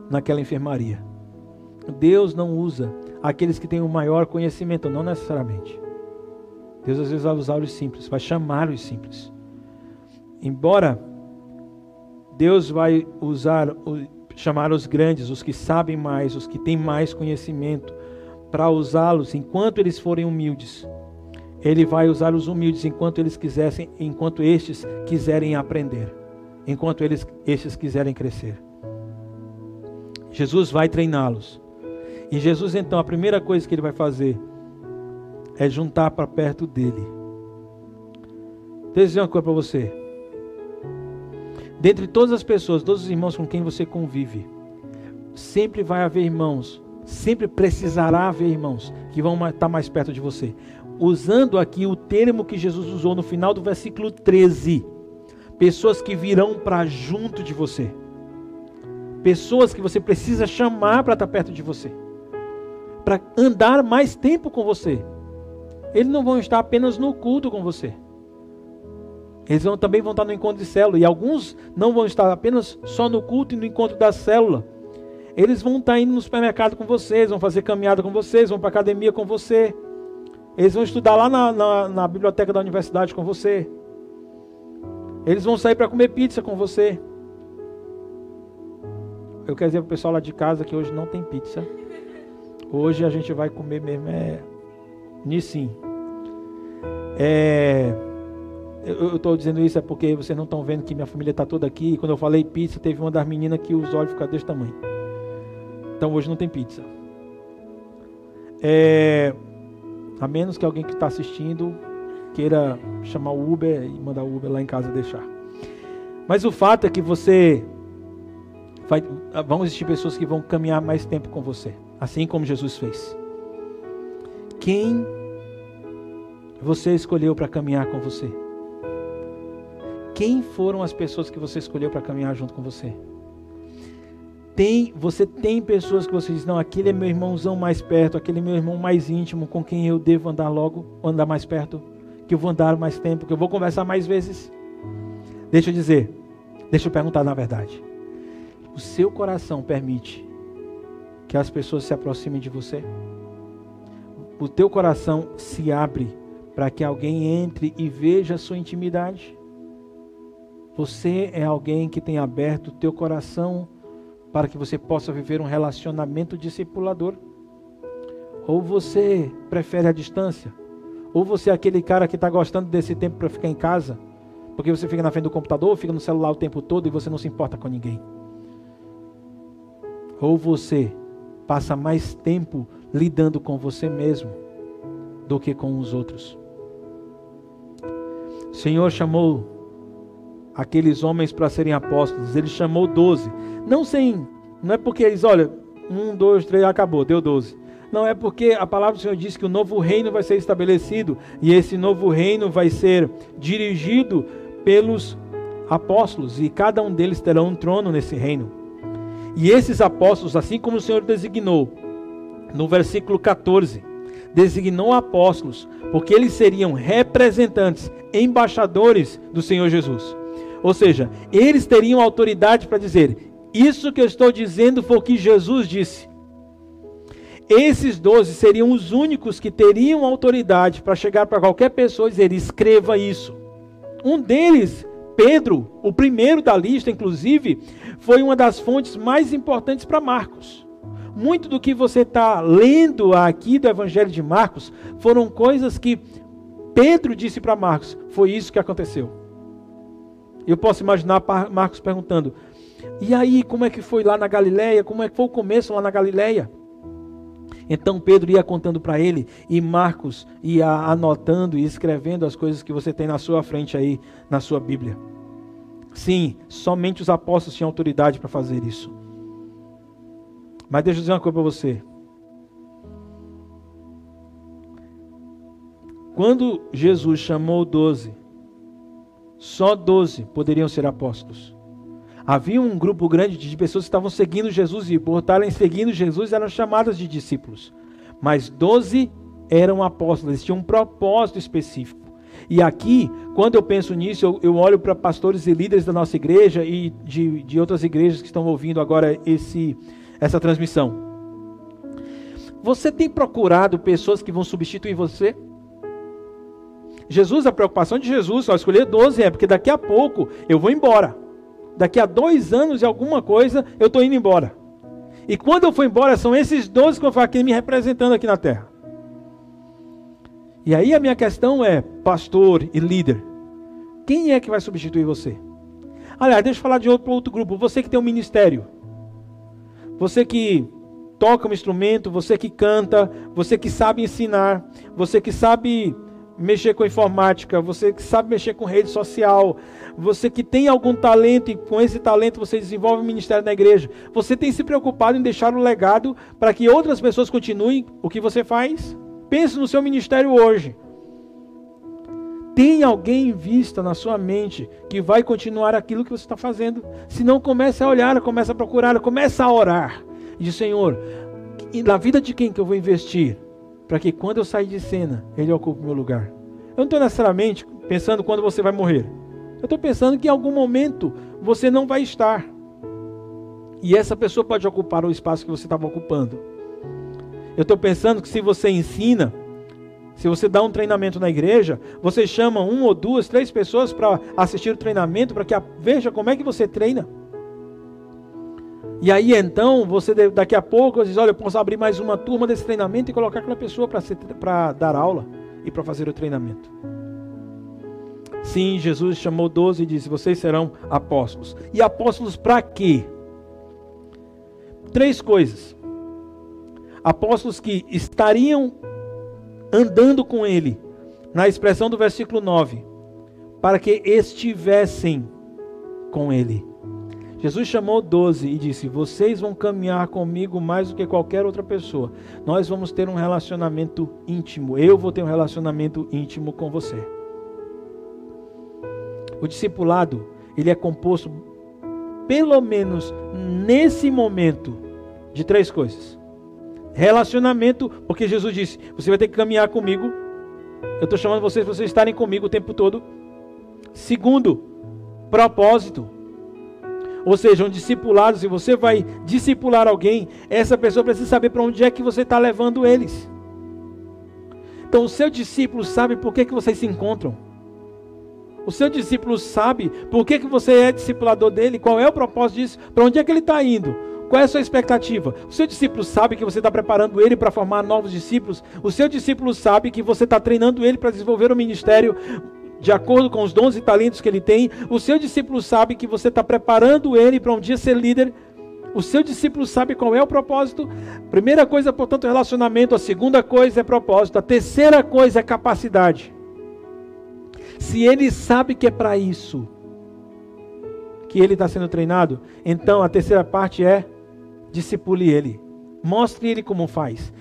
naquela enfermaria. Deus não usa aqueles que têm o maior conhecimento, não necessariamente. Deus às vezes vai usar os simples, vai chamar os simples. Embora Deus vai usar, chamar os grandes, os que sabem mais, os que têm mais conhecimento, para usá-los enquanto eles forem humildes. Ele vai usar os humildes enquanto eles quisessem, enquanto estes quiserem aprender, enquanto eles estes quiserem crescer. Jesus vai treiná-los. E Jesus então a primeira coisa que ele vai fazer é juntar para perto dele. Deixa eu dizer uma coisa para você. Dentre todas as pessoas, todos os irmãos com quem você convive, sempre vai haver irmãos, sempre precisará haver irmãos que vão estar mais perto de você usando aqui o termo que Jesus usou no final do versículo 13. Pessoas que virão para junto de você. Pessoas que você precisa chamar para estar perto de você. Para andar mais tempo com você. Eles não vão estar apenas no culto com você. Eles vão, também vão estar no encontro de célula. E alguns não vão estar apenas só no culto e no encontro da célula. Eles vão estar indo no supermercado com vocês, vão fazer caminhada com vocês, vão para academia com você. Eles vão estudar lá na, na, na biblioteca da universidade com você. Eles vão sair para comer pizza com você. Eu quero dizer para o pessoal lá de casa que hoje não tem pizza. Hoje a gente vai comer mesmo é Nissim. É, eu estou dizendo isso é porque vocês não estão vendo que minha família está toda aqui. E quando eu falei pizza, teve uma das meninas que os olhos ficaram desse tamanho. Então hoje não tem pizza. É, a menos que alguém que está assistindo queira chamar o Uber e mandar o Uber lá em casa deixar. Mas o fato é que você vai, vão existir pessoas que vão caminhar mais tempo com você, assim como Jesus fez. Quem você escolheu para caminhar com você? Quem foram as pessoas que você escolheu para caminhar junto com você? tem, você tem pessoas que você diz, não, aquele é meu irmãozão mais perto, aquele é meu irmão mais íntimo, com quem eu devo andar logo, andar mais perto, que eu vou andar mais tempo, que eu vou conversar mais vezes. Deixa eu dizer, deixa eu perguntar na verdade. O seu coração permite que as pessoas se aproximem de você? O teu coração se abre para que alguém entre e veja a sua intimidade? Você é alguém que tem aberto o teu coração para que você possa viver um relacionamento discipulador. Ou você prefere a distância, ou você é aquele cara que está gostando desse tempo para ficar em casa, porque você fica na frente do computador, fica no celular o tempo todo e você não se importa com ninguém. Ou você passa mais tempo lidando com você mesmo do que com os outros. O Senhor chamou aqueles homens para serem apóstolos. Ele chamou doze. Não sem, não é porque eles, olha, um, dois, três, acabou, deu doze. Não é porque a palavra do Senhor diz que o novo reino vai ser estabelecido e esse novo reino vai ser dirigido pelos apóstolos e cada um deles terá um trono nesse reino. E esses apóstolos, assim como o Senhor designou no versículo 14, designou apóstolos, porque eles seriam representantes, embaixadores do Senhor Jesus. Ou seja, eles teriam autoridade para dizer: Isso que eu estou dizendo foi o que Jesus disse. Esses doze seriam os únicos que teriam autoridade para chegar para qualquer pessoa e dizer: Escreva isso. Um deles Pedro, o primeiro da lista, inclusive, foi uma das fontes mais importantes para Marcos. Muito do que você está lendo aqui do Evangelho de Marcos foram coisas que Pedro disse para Marcos. Foi isso que aconteceu. Eu posso imaginar Marcos perguntando: e aí, como é que foi lá na Galileia? Como é que foi o começo lá na Galileia? Então Pedro ia contando para ele e Marcos ia anotando e escrevendo as coisas que você tem na sua frente aí na sua Bíblia. Sim, somente os apóstolos tinham autoridade para fazer isso. Mas deixa eu dizer uma coisa para você. Quando Jesus chamou doze, só doze poderiam ser apóstolos. Havia um grupo grande de pessoas que estavam seguindo Jesus e por estarem seguindo Jesus eram chamadas de discípulos. Mas doze eram apóstolos, eles tinham um propósito específico. E aqui, quando eu penso nisso, eu, eu olho para pastores e líderes da nossa igreja e de, de outras igrejas que estão ouvindo agora esse, essa transmissão. Você tem procurado pessoas que vão substituir você? Jesus, a preocupação de Jesus, só escolher 12 é porque daqui a pouco eu vou embora daqui a dois anos e alguma coisa, eu estou indo embora. E quando eu for embora, são esses doze que eu falo aqui me representando aqui na terra. E aí a minha questão é, pastor e líder, quem é que vai substituir você? Aliás, deixa eu falar de outro, outro grupo. Você que tem um ministério. Você que toca um instrumento, você que canta, você que sabe ensinar, você que sabe mexer com informática, você que sabe mexer com rede social, você que tem algum talento e com esse talento você desenvolve o ministério na igreja, você tem se preocupado em deixar um legado para que outras pessoas continuem o que você faz? Pense no seu ministério hoje. Tem alguém em vista na sua mente que vai continuar aquilo que você está fazendo? Se não, comece a olhar, comece a procurar, comece a orar. Diz, Senhor, na vida de quem que eu vou investir? Para que quando eu sair de cena, ele ocupe meu lugar. Eu não estou necessariamente pensando quando você vai morrer. Eu estou pensando que em algum momento você não vai estar. E essa pessoa pode ocupar o espaço que você estava ocupando. Eu estou pensando que se você ensina, se você dá um treinamento na igreja, você chama um ou duas, três pessoas para assistir o treinamento, para que a, veja como é que você treina. E aí então, você daqui a pouco diz, olha, eu posso abrir mais uma turma desse treinamento e colocar aquela pessoa para dar aula e para fazer o treinamento. Sim, Jesus chamou doze e disse: Vocês serão apóstolos. E apóstolos para quê? Três coisas. Apóstolos que estariam andando com ele, na expressão do versículo 9, para que estivessem com ele. Jesus chamou doze e disse: Vocês vão caminhar comigo mais do que qualquer outra pessoa. Nós vamos ter um relacionamento íntimo. Eu vou ter um relacionamento íntimo com você. O discipulado, ele é composto, pelo menos nesse momento, de três coisas: relacionamento, porque Jesus disse: Você vai ter que caminhar comigo. Eu estou chamando vocês para vocês estarem comigo o tempo todo. Segundo, propósito. Ou seja, um discipulado, se você vai discipular alguém, essa pessoa precisa saber para onde é que você está levando eles. Então, o seu discípulo sabe por que, que vocês se encontram. O seu discípulo sabe por que, que você é discipulador dele, qual é o propósito disso, para onde é que ele está indo, qual é a sua expectativa. O seu discípulo sabe que você está preparando ele para formar novos discípulos. O seu discípulo sabe que você está treinando ele para desenvolver o ministério de acordo com os dons e talentos que ele tem. O seu discípulo sabe que você está preparando ele para um dia ser líder. O seu discípulo sabe qual é o propósito. Primeira coisa, portanto, é relacionamento. A segunda coisa é propósito. A terceira coisa é capacidade. Se ele sabe que é para isso que ele está sendo treinado, então a terceira parte é discipule ele. Mostre ele como faz.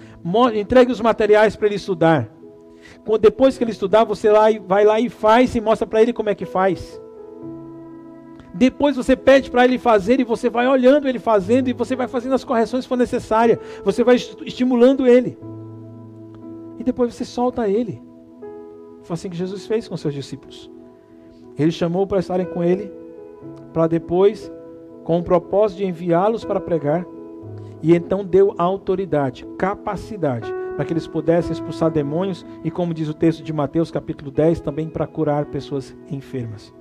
Entregue os materiais para ele estudar. Depois que ele estudar, você vai lá e faz e mostra para ele como é que faz. Depois você pede para ele fazer e você vai olhando ele fazendo e você vai fazendo as correções que for necessária. Você vai estimulando ele. E depois você solta ele. Foi assim que Jesus fez com seus discípulos. Ele chamou para estarem com ele, para depois, com o propósito de enviá-los para pregar, e então deu autoridade, capacidade para que eles pudessem expulsar demônios e, como diz o texto de Mateus, capítulo 10, também para curar pessoas enfermas.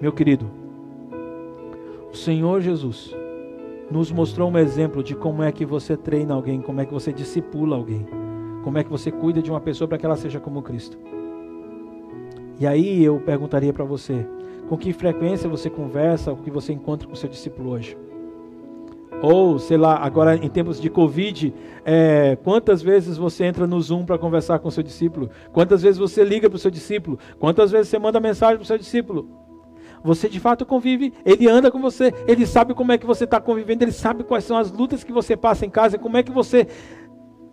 Meu querido, o Senhor Jesus nos mostrou um exemplo de como é que você treina alguém, como é que você discipula alguém, como é que você cuida de uma pessoa para que ela seja como Cristo. E aí eu perguntaria para você, com que frequência você conversa, o que você encontra com seu discípulo hoje? Ou, sei lá, agora em tempos de Covid, é, quantas vezes você entra no Zoom para conversar com o seu discípulo? Quantas vezes você liga para o seu discípulo? Quantas vezes você manda mensagem para o seu discípulo? Você de fato convive, ele anda com você, ele sabe como é que você está convivendo, ele sabe quais são as lutas que você passa em casa, como é que você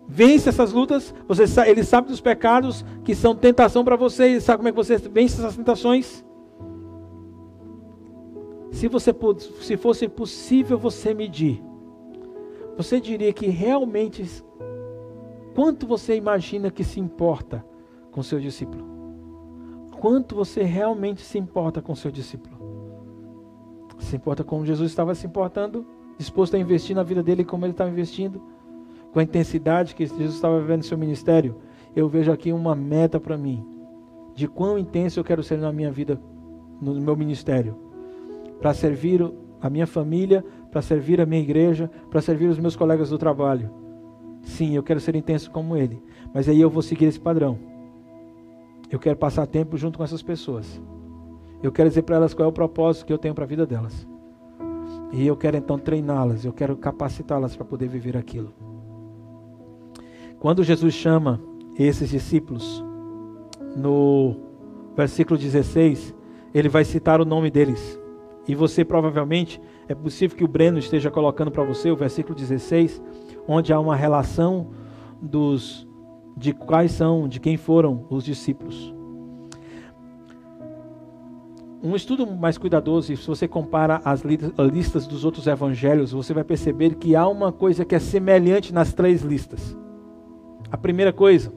vence essas lutas, você, ele sabe dos pecados que são tentação para você, ele sabe como é que você vence essas tentações. Se, você, se fosse possível você medir, você diria que realmente quanto você imagina que se importa com seu discípulo? Quanto você realmente se importa com seu discípulo? Se importa como Jesus estava se importando, disposto a investir na vida dele como ele estava investindo, com a intensidade que Jesus estava vivendo no seu ministério? Eu vejo aqui uma meta para mim, de quão intenso eu quero ser na minha vida, no meu ministério para servir a minha família, para servir a minha igreja, para servir os meus colegas do trabalho. Sim, eu quero ser intenso como ele, mas aí eu vou seguir esse padrão. Eu quero passar tempo junto com essas pessoas. Eu quero dizer para elas qual é o propósito que eu tenho para a vida delas. E eu quero então treiná-las, eu quero capacitá-las para poder viver aquilo. Quando Jesus chama esses discípulos, no versículo 16, ele vai citar o nome deles. E você provavelmente, é possível que o Breno esteja colocando para você o versículo 16, onde há uma relação dos de quais são, de quem foram os discípulos. Um estudo mais cuidadoso, se você compara as listas dos outros evangelhos, você vai perceber que há uma coisa que é semelhante nas três listas. A primeira coisa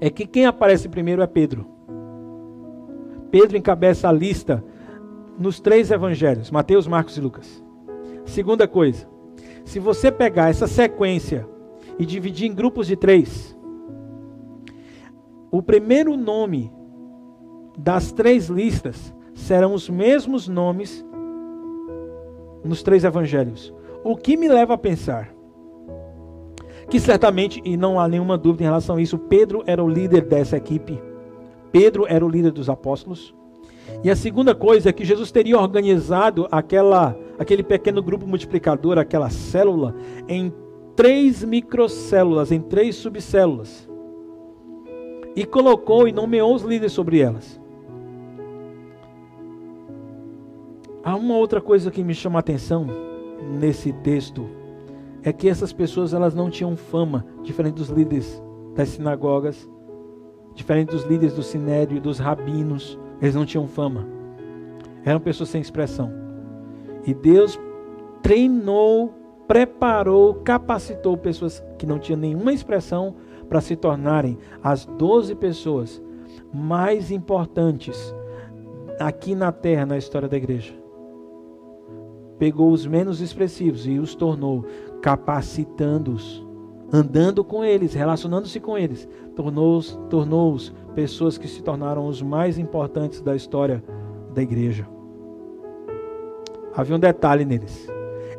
é que quem aparece primeiro é Pedro. Pedro encabeça a lista nos três evangelhos, Mateus, Marcos e Lucas. Segunda coisa, se você pegar essa sequência e dividir em grupos de três, o primeiro nome das três listas serão os mesmos nomes nos três evangelhos. O que me leva a pensar que certamente, e não há nenhuma dúvida em relação a isso, Pedro era o líder dessa equipe. Pedro era o líder dos apóstolos. E a segunda coisa é que Jesus teria organizado aquela, aquele pequeno grupo multiplicador, aquela célula, em três microcélulas, em três subcélulas. E colocou e nomeou os líderes sobre elas. Há uma outra coisa que me chama a atenção nesse texto é que essas pessoas elas não tinham fama, diferente dos líderes das sinagogas, diferente dos líderes do sinédrio, dos rabinos, eles não tinham fama. Eram pessoas sem expressão. E Deus treinou, preparou, capacitou pessoas que não tinham nenhuma expressão para se tornarem as 12 pessoas mais importantes aqui na terra na história da igreja. Pegou os menos expressivos e os tornou capacitando-os, andando com eles, relacionando-se com eles, tornou-os tornou pessoas que se tornaram os mais importantes da história da igreja. Havia um detalhe neles.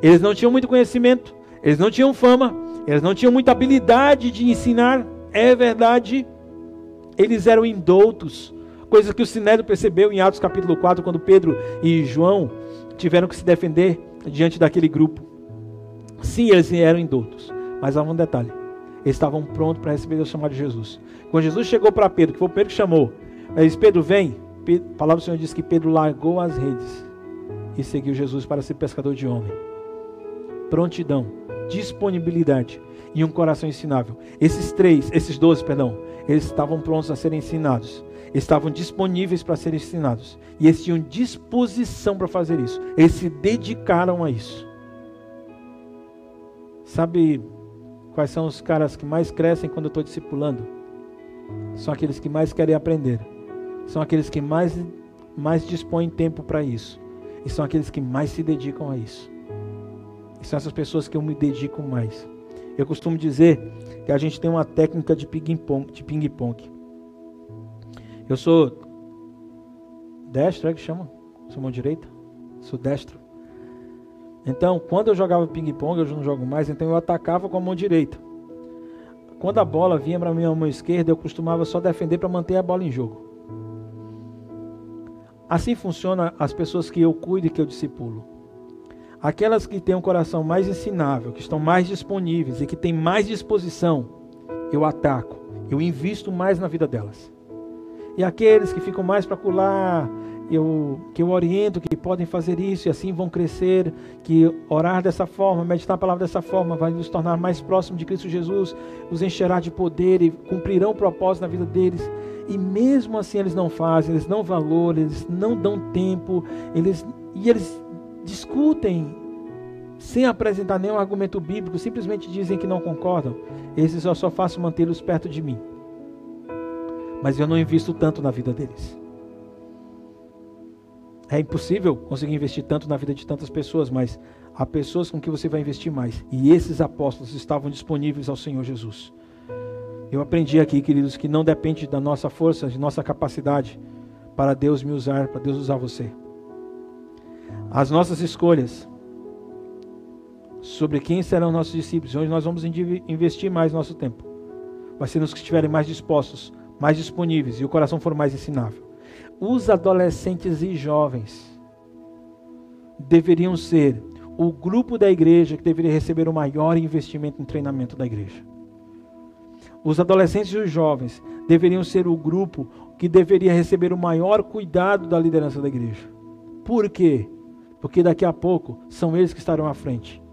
Eles não tinham muito conhecimento, eles não tinham fama, eles não tinham muita habilidade de ensinar. É verdade, eles eram indoutos, coisa que o Sinédrio percebeu em Atos capítulo 4, quando Pedro e João tiveram que se defender diante daquele grupo. Sim, eles eram indoutos, mas há um detalhe eles estavam prontos para receber o chamado de Jesus. Quando Jesus chegou para Pedro, que foi o Pedro que chamou, ele disse: Pedro, vem. a palavra do Senhor diz que Pedro largou as redes e seguiu Jesus para ser pescador de homem. Prontidão, disponibilidade e um coração ensinável. Esses três, esses doze, perdão, eles estavam prontos a serem ensinados. Estavam disponíveis para serem ensinados. E eles tinham disposição para fazer isso. Eles se dedicaram a isso. Sabe, Quais são os caras que mais crescem quando eu estou discipulando? São aqueles que mais querem aprender. São aqueles que mais, mais dispõem tempo para isso. E são aqueles que mais se dedicam a isso. E são essas pessoas que eu me dedico mais. Eu costumo dizer que a gente tem uma técnica de ping-pong. Ping. Eu sou destro, é que chama? Sou mão direita? Sou destro. Então, quando eu jogava ping-pong, eu não jogo mais, então eu atacava com a mão direita. Quando a bola vinha para minha mão esquerda, eu costumava só defender para manter a bola em jogo. Assim funciona as pessoas que eu cuido e que eu discipulo. Aquelas que têm um coração mais ensinável, que estão mais disponíveis e que têm mais disposição, eu ataco, eu invisto mais na vida delas. E aqueles que ficam mais para colar, eu, que eu oriento que podem fazer isso e assim vão crescer, que orar dessa forma, meditar a palavra dessa forma, vai nos tornar mais próximos de Cristo Jesus, os encherá de poder e cumprirão o propósito na vida deles. E mesmo assim eles não fazem, eles não valoram, eles não dão tempo, eles e eles discutem sem apresentar nenhum argumento bíblico, simplesmente dizem que não concordam. Esses eu só faço mantê-los perto de mim. Mas eu não invisto tanto na vida deles. É impossível conseguir investir tanto na vida de tantas pessoas, mas há pessoas com que você vai investir mais. E esses apóstolos estavam disponíveis ao Senhor Jesus. Eu aprendi aqui, queridos, que não depende da nossa força, de nossa capacidade para Deus me usar, para Deus usar você. As nossas escolhas sobre quem serão nossos discípulos, onde nós vamos investir mais nosso tempo, vai ser nos que estiverem mais dispostos, mais disponíveis e o coração for mais ensinável. Os adolescentes e jovens deveriam ser o grupo da igreja que deveria receber o maior investimento em treinamento da igreja. Os adolescentes e os jovens deveriam ser o grupo que deveria receber o maior cuidado da liderança da igreja. Por quê? Porque daqui a pouco são eles que estarão à frente.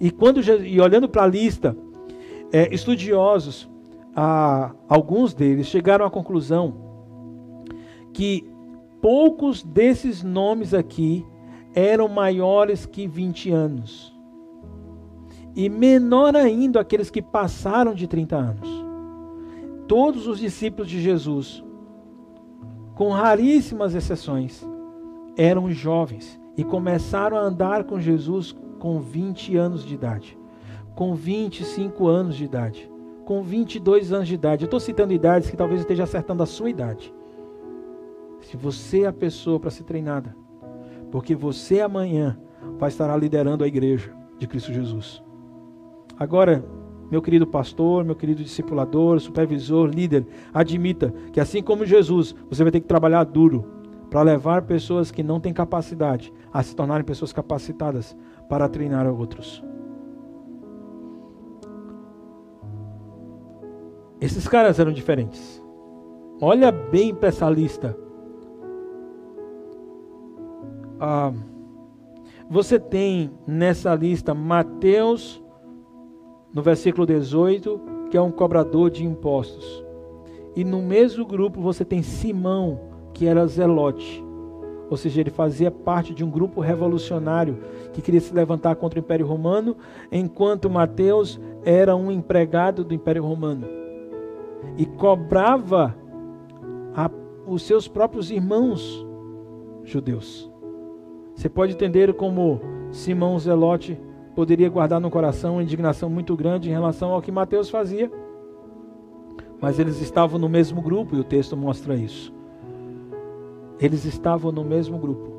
E, quando, e olhando para a lista, é, estudiosos, ah, alguns deles chegaram à conclusão que poucos desses nomes aqui eram maiores que 20 anos. E menor ainda aqueles que passaram de 30 anos todos os discípulos de Jesus, com raríssimas exceções, eram jovens e começaram a andar com Jesus com 20 anos de idade, com 25 anos de idade, com 22 anos de idade. Eu estou citando idades que talvez esteja acertando a sua idade. Se você é a pessoa para ser treinada, porque você amanhã vai estar liderando a igreja de Cristo Jesus. Agora, meu querido pastor, meu querido discipulador, supervisor, líder, admita que assim como Jesus, você vai ter que trabalhar duro para levar pessoas que não têm capacidade a se tornarem pessoas capacitadas para treinar outros. Esses caras eram diferentes. Olha bem para essa lista. Ah, você tem nessa lista Mateus no versículo 18, que é um cobrador de impostos. E no mesmo grupo você tem Simão, que era zelote. Ou seja, ele fazia parte de um grupo revolucionário que queria se levantar contra o Império Romano, enquanto Mateus era um empregado do Império Romano. E cobrava a, os seus próprios irmãos judeus. Você pode entender como Simão Zelote poderia guardar no coração uma indignação muito grande em relação ao que Mateus fazia. Mas eles estavam no mesmo grupo e o texto mostra isso. Eles estavam no mesmo grupo.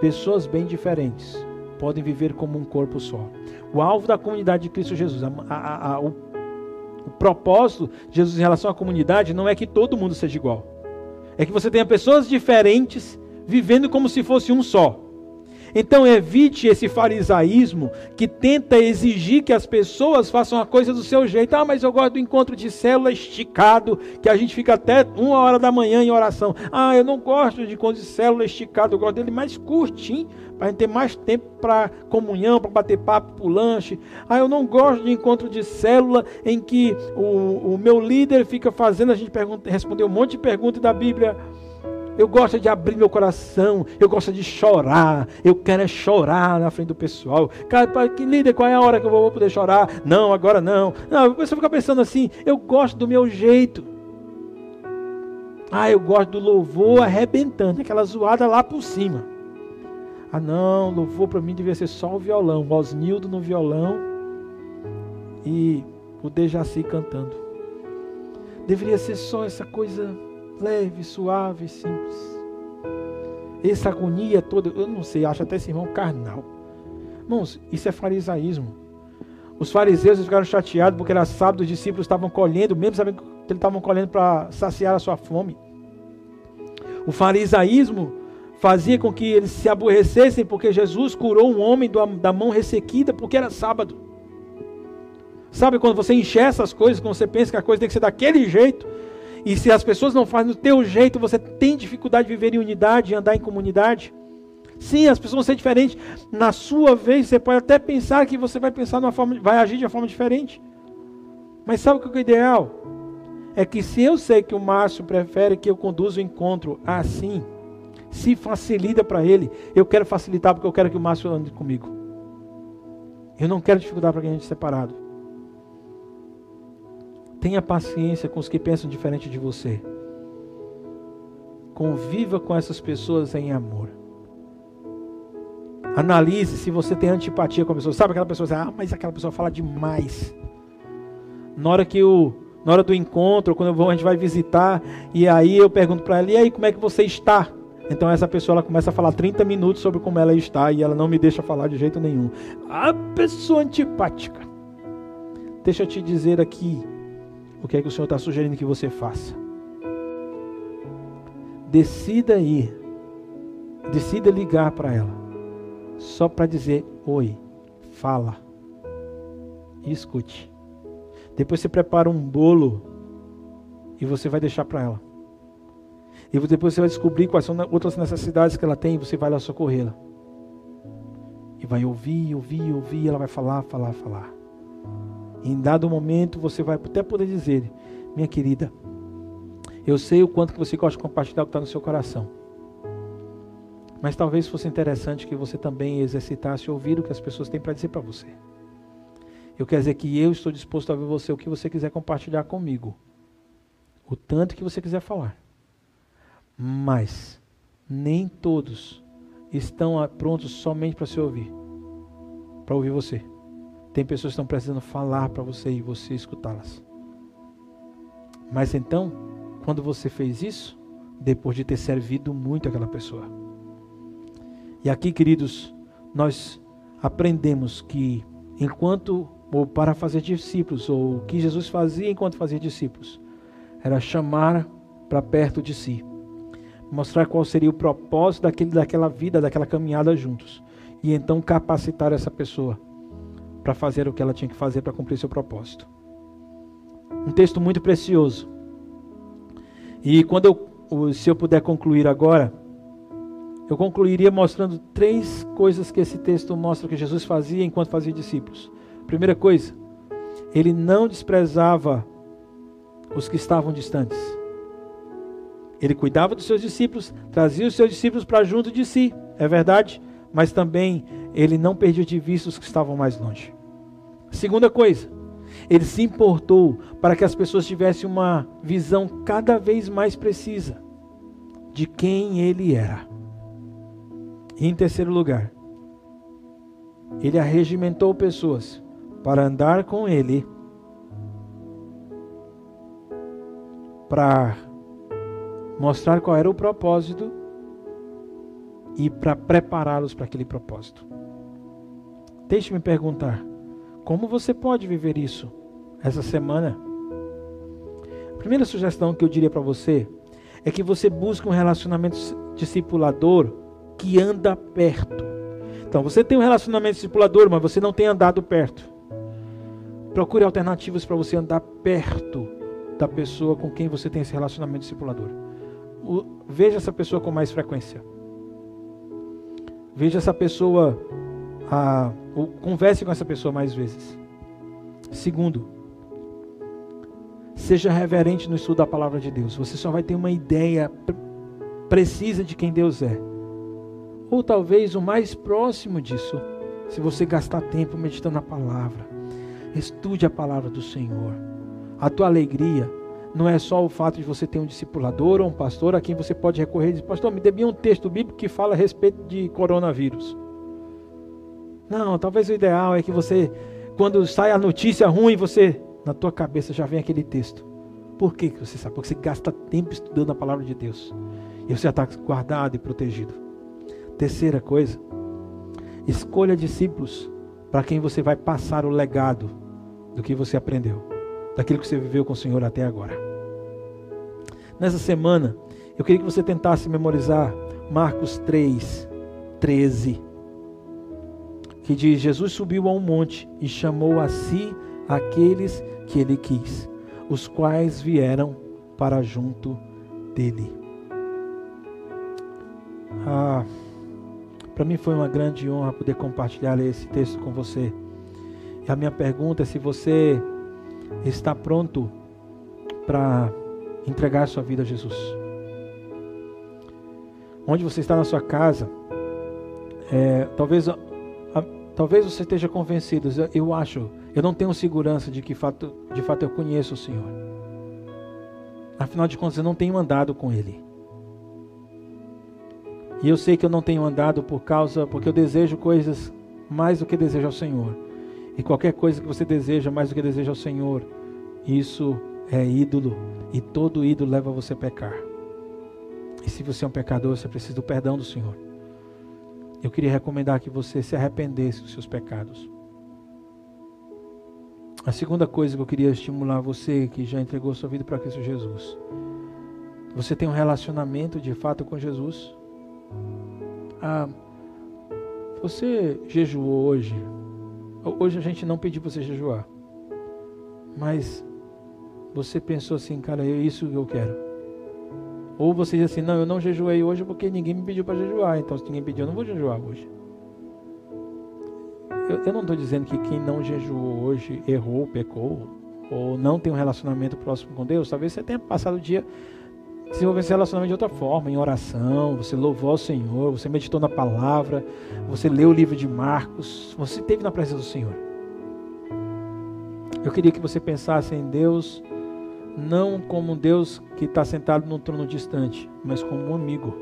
Pessoas bem diferentes podem viver como um corpo só. O alvo da comunidade de Cristo Jesus, a, a, a, o, o propósito de Jesus em relação à comunidade não é que todo mundo seja igual. É que você tenha pessoas diferentes vivendo como se fosse um só. Então evite esse farisaísmo que tenta exigir que as pessoas façam a coisa do seu jeito. Ah, mas eu gosto do encontro de célula esticado, que a gente fica até uma hora da manhã em oração. Ah, eu não gosto de encontro de célula esticado, eu gosto dele mais curtinho, para a gente ter mais tempo para comunhão, para bater papo para o lanche. Ah, eu não gosto de encontro de célula em que o, o meu líder fica fazendo a gente responder um monte de perguntas da Bíblia. Eu gosto de abrir meu coração, eu gosto de chorar, eu quero é chorar na frente do pessoal. Cara, que líder, qual é a hora que eu vou poder chorar? Não, agora não. Não, a pessoa fica pensando assim, eu gosto do meu jeito. Ah, eu gosto do louvor arrebentando, aquela zoada lá por cima. Ah, não, louvor para mim devia ser só o violão, o Osnildo no violão e o Dejaci cantando. Deveria ser só essa coisa leve, suave, simples. Essa agonia toda, eu não sei, acho até esse irmão carnal. Irmãos, isso é farisaísmo. Os fariseus ficaram chateados porque era sábado, os discípulos estavam colhendo, mesmo sabendo que eles estavam colhendo para saciar a sua fome. O farisaísmo fazia com que eles se aborrecessem porque Jesus curou um homem da mão ressequida porque era sábado. Sabe quando você enxerga as coisas, quando você pensa que a coisa tem que ser daquele jeito, e se as pessoas não fazem do teu jeito, você tem dificuldade de viver em unidade, de andar em comunidade? Sim, as pessoas vão ser diferentes. Na sua vez, você pode até pensar que você vai pensar de uma forma, vai agir de uma forma diferente. Mas sabe o que é o ideal? É que se eu sei que o Márcio prefere que eu conduza o encontro assim, se facilita para ele, eu quero facilitar porque eu quero que o Márcio ande comigo. Eu não quero dificuldade para que a gente separado. Tenha paciência com os que pensam diferente de você. Conviva com essas pessoas em amor. Analise se você tem antipatia com a pessoa. Sabe aquela pessoa que ah, mas aquela pessoa fala demais. Na hora que o na hora do encontro, quando vou, a gente vai visitar, e aí eu pergunto para ela, e aí, como é que você está? Então essa pessoa ela começa a falar 30 minutos sobre como ela está e ela não me deixa falar de jeito nenhum. A pessoa antipática. Deixa eu te dizer aqui o que é que o Senhor está sugerindo que você faça. Decida ir, decida ligar para ela, só para dizer oi, fala e escute. Depois você prepara um bolo e você vai deixar para ela. E depois você vai descobrir quais são outras necessidades que ela tem e você vai lá socorrê-la. E vai ouvir, ouvir, ouvir, ela vai falar, falar, falar. Em dado momento você vai até poder dizer, minha querida, eu sei o quanto que você gosta de compartilhar o que está no seu coração. Mas talvez fosse interessante que você também exercitasse ouvir o que as pessoas têm para dizer para você. Eu quero dizer que eu estou disposto a ouvir você o que você quiser compartilhar comigo. O tanto que você quiser falar. Mas nem todos estão prontos somente para se ouvir. Para ouvir você. Tem pessoas que estão precisando falar para você e você escutá-las. Mas então, quando você fez isso, depois de ter servido muito aquela pessoa. E aqui, queridos, nós aprendemos que enquanto ou para fazer discípulos, ou o que Jesus fazia enquanto fazia discípulos, era chamar para perto de si, mostrar qual seria o propósito daquele, daquela vida, daquela caminhada juntos, e então capacitar essa pessoa para fazer o que ela tinha que fazer para cumprir seu propósito. Um texto muito precioso. E quando eu, se eu puder concluir agora, eu concluiria mostrando três coisas que esse texto mostra que Jesus fazia enquanto fazia discípulos. Primeira coisa, ele não desprezava os que estavam distantes. Ele cuidava dos seus discípulos, trazia os seus discípulos para junto de si, é verdade, mas também ele não perdia de vista os que estavam mais longe. Segunda coisa, ele se importou para que as pessoas tivessem uma visão cada vez mais precisa de quem ele era. E em terceiro lugar, ele arregimentou pessoas para andar com ele, para mostrar qual era o propósito e para prepará-los para aquele propósito. Deixe-me perguntar: como você pode viver isso essa semana? A primeira sugestão que eu diria para você é que você busque um relacionamento discipulador que anda perto. Então, você tem um relacionamento discipulador, mas você não tem andado perto. Procure alternativas para você andar perto da pessoa com quem você tem esse relacionamento discipulador. Veja essa pessoa com mais frequência. Veja essa pessoa a, converse com essa pessoa mais vezes. Segundo, seja reverente no estudo da palavra de Deus. Você só vai ter uma ideia precisa de quem Deus é. Ou talvez o mais próximo disso, se você gastar tempo meditando na palavra. Estude a palavra do Senhor. A tua alegria não é só o fato de você ter um discipulador ou um pastor a quem você pode recorrer e dizer, pastor, me dê um texto bíblico que fala a respeito de coronavírus. Não, talvez o ideal é que você, quando sai a notícia ruim, você, na tua cabeça já vem aquele texto. Por que você sabe? Porque você gasta tempo estudando a palavra de Deus. E você já está guardado e protegido. Terceira coisa, escolha discípulos para quem você vai passar o legado do que você aprendeu, daquilo que você viveu com o Senhor até agora. Nessa semana, eu queria que você tentasse memorizar Marcos 3, 13, que diz: Jesus subiu a um monte e chamou a si aqueles que ele quis, os quais vieram para junto dele. Ah, para mim foi uma grande honra poder compartilhar esse texto com você. E a minha pergunta é se você está pronto para entregar sua vida a Jesus. Onde você está na sua casa, é, talvez, a, talvez você esteja convencido. Eu acho, eu não tenho segurança de que fato, de fato eu conheço o Senhor. Afinal de contas, eu não tenho andado com Ele. E eu sei que eu não tenho andado por causa, porque eu desejo coisas mais do que desejo ao Senhor. E qualquer coisa que você deseja mais do que deseja ao Senhor, isso é ídolo. E todo ídolo leva você a pecar. E se você é um pecador, você precisa do perdão do Senhor. Eu queria recomendar que você se arrependesse dos seus pecados. A segunda coisa que eu queria estimular você que já entregou sua vida para Cristo Jesus. Você tem um relacionamento de fato com Jesus? Ah, você jejuou hoje? Hoje a gente não pediu para você jejuar. Mas você pensou assim, cara, é isso que eu quero. Ou você diz assim, não, eu não jejuei hoje porque ninguém me pediu para jejuar. Então se ninguém pediu, eu não vou jejuar hoje. Eu, eu não estou dizendo que quem não jejuou hoje errou, pecou, ou não tem um relacionamento próximo com Deus. Talvez você tenha passado o dia desenvolvendo esse relacionamento de outra forma, em oração, você louvou o Senhor, você meditou na palavra, você leu o livro de Marcos, você esteve na presença do Senhor. Eu queria que você pensasse em Deus não como um Deus que está sentado num trono distante, mas como um amigo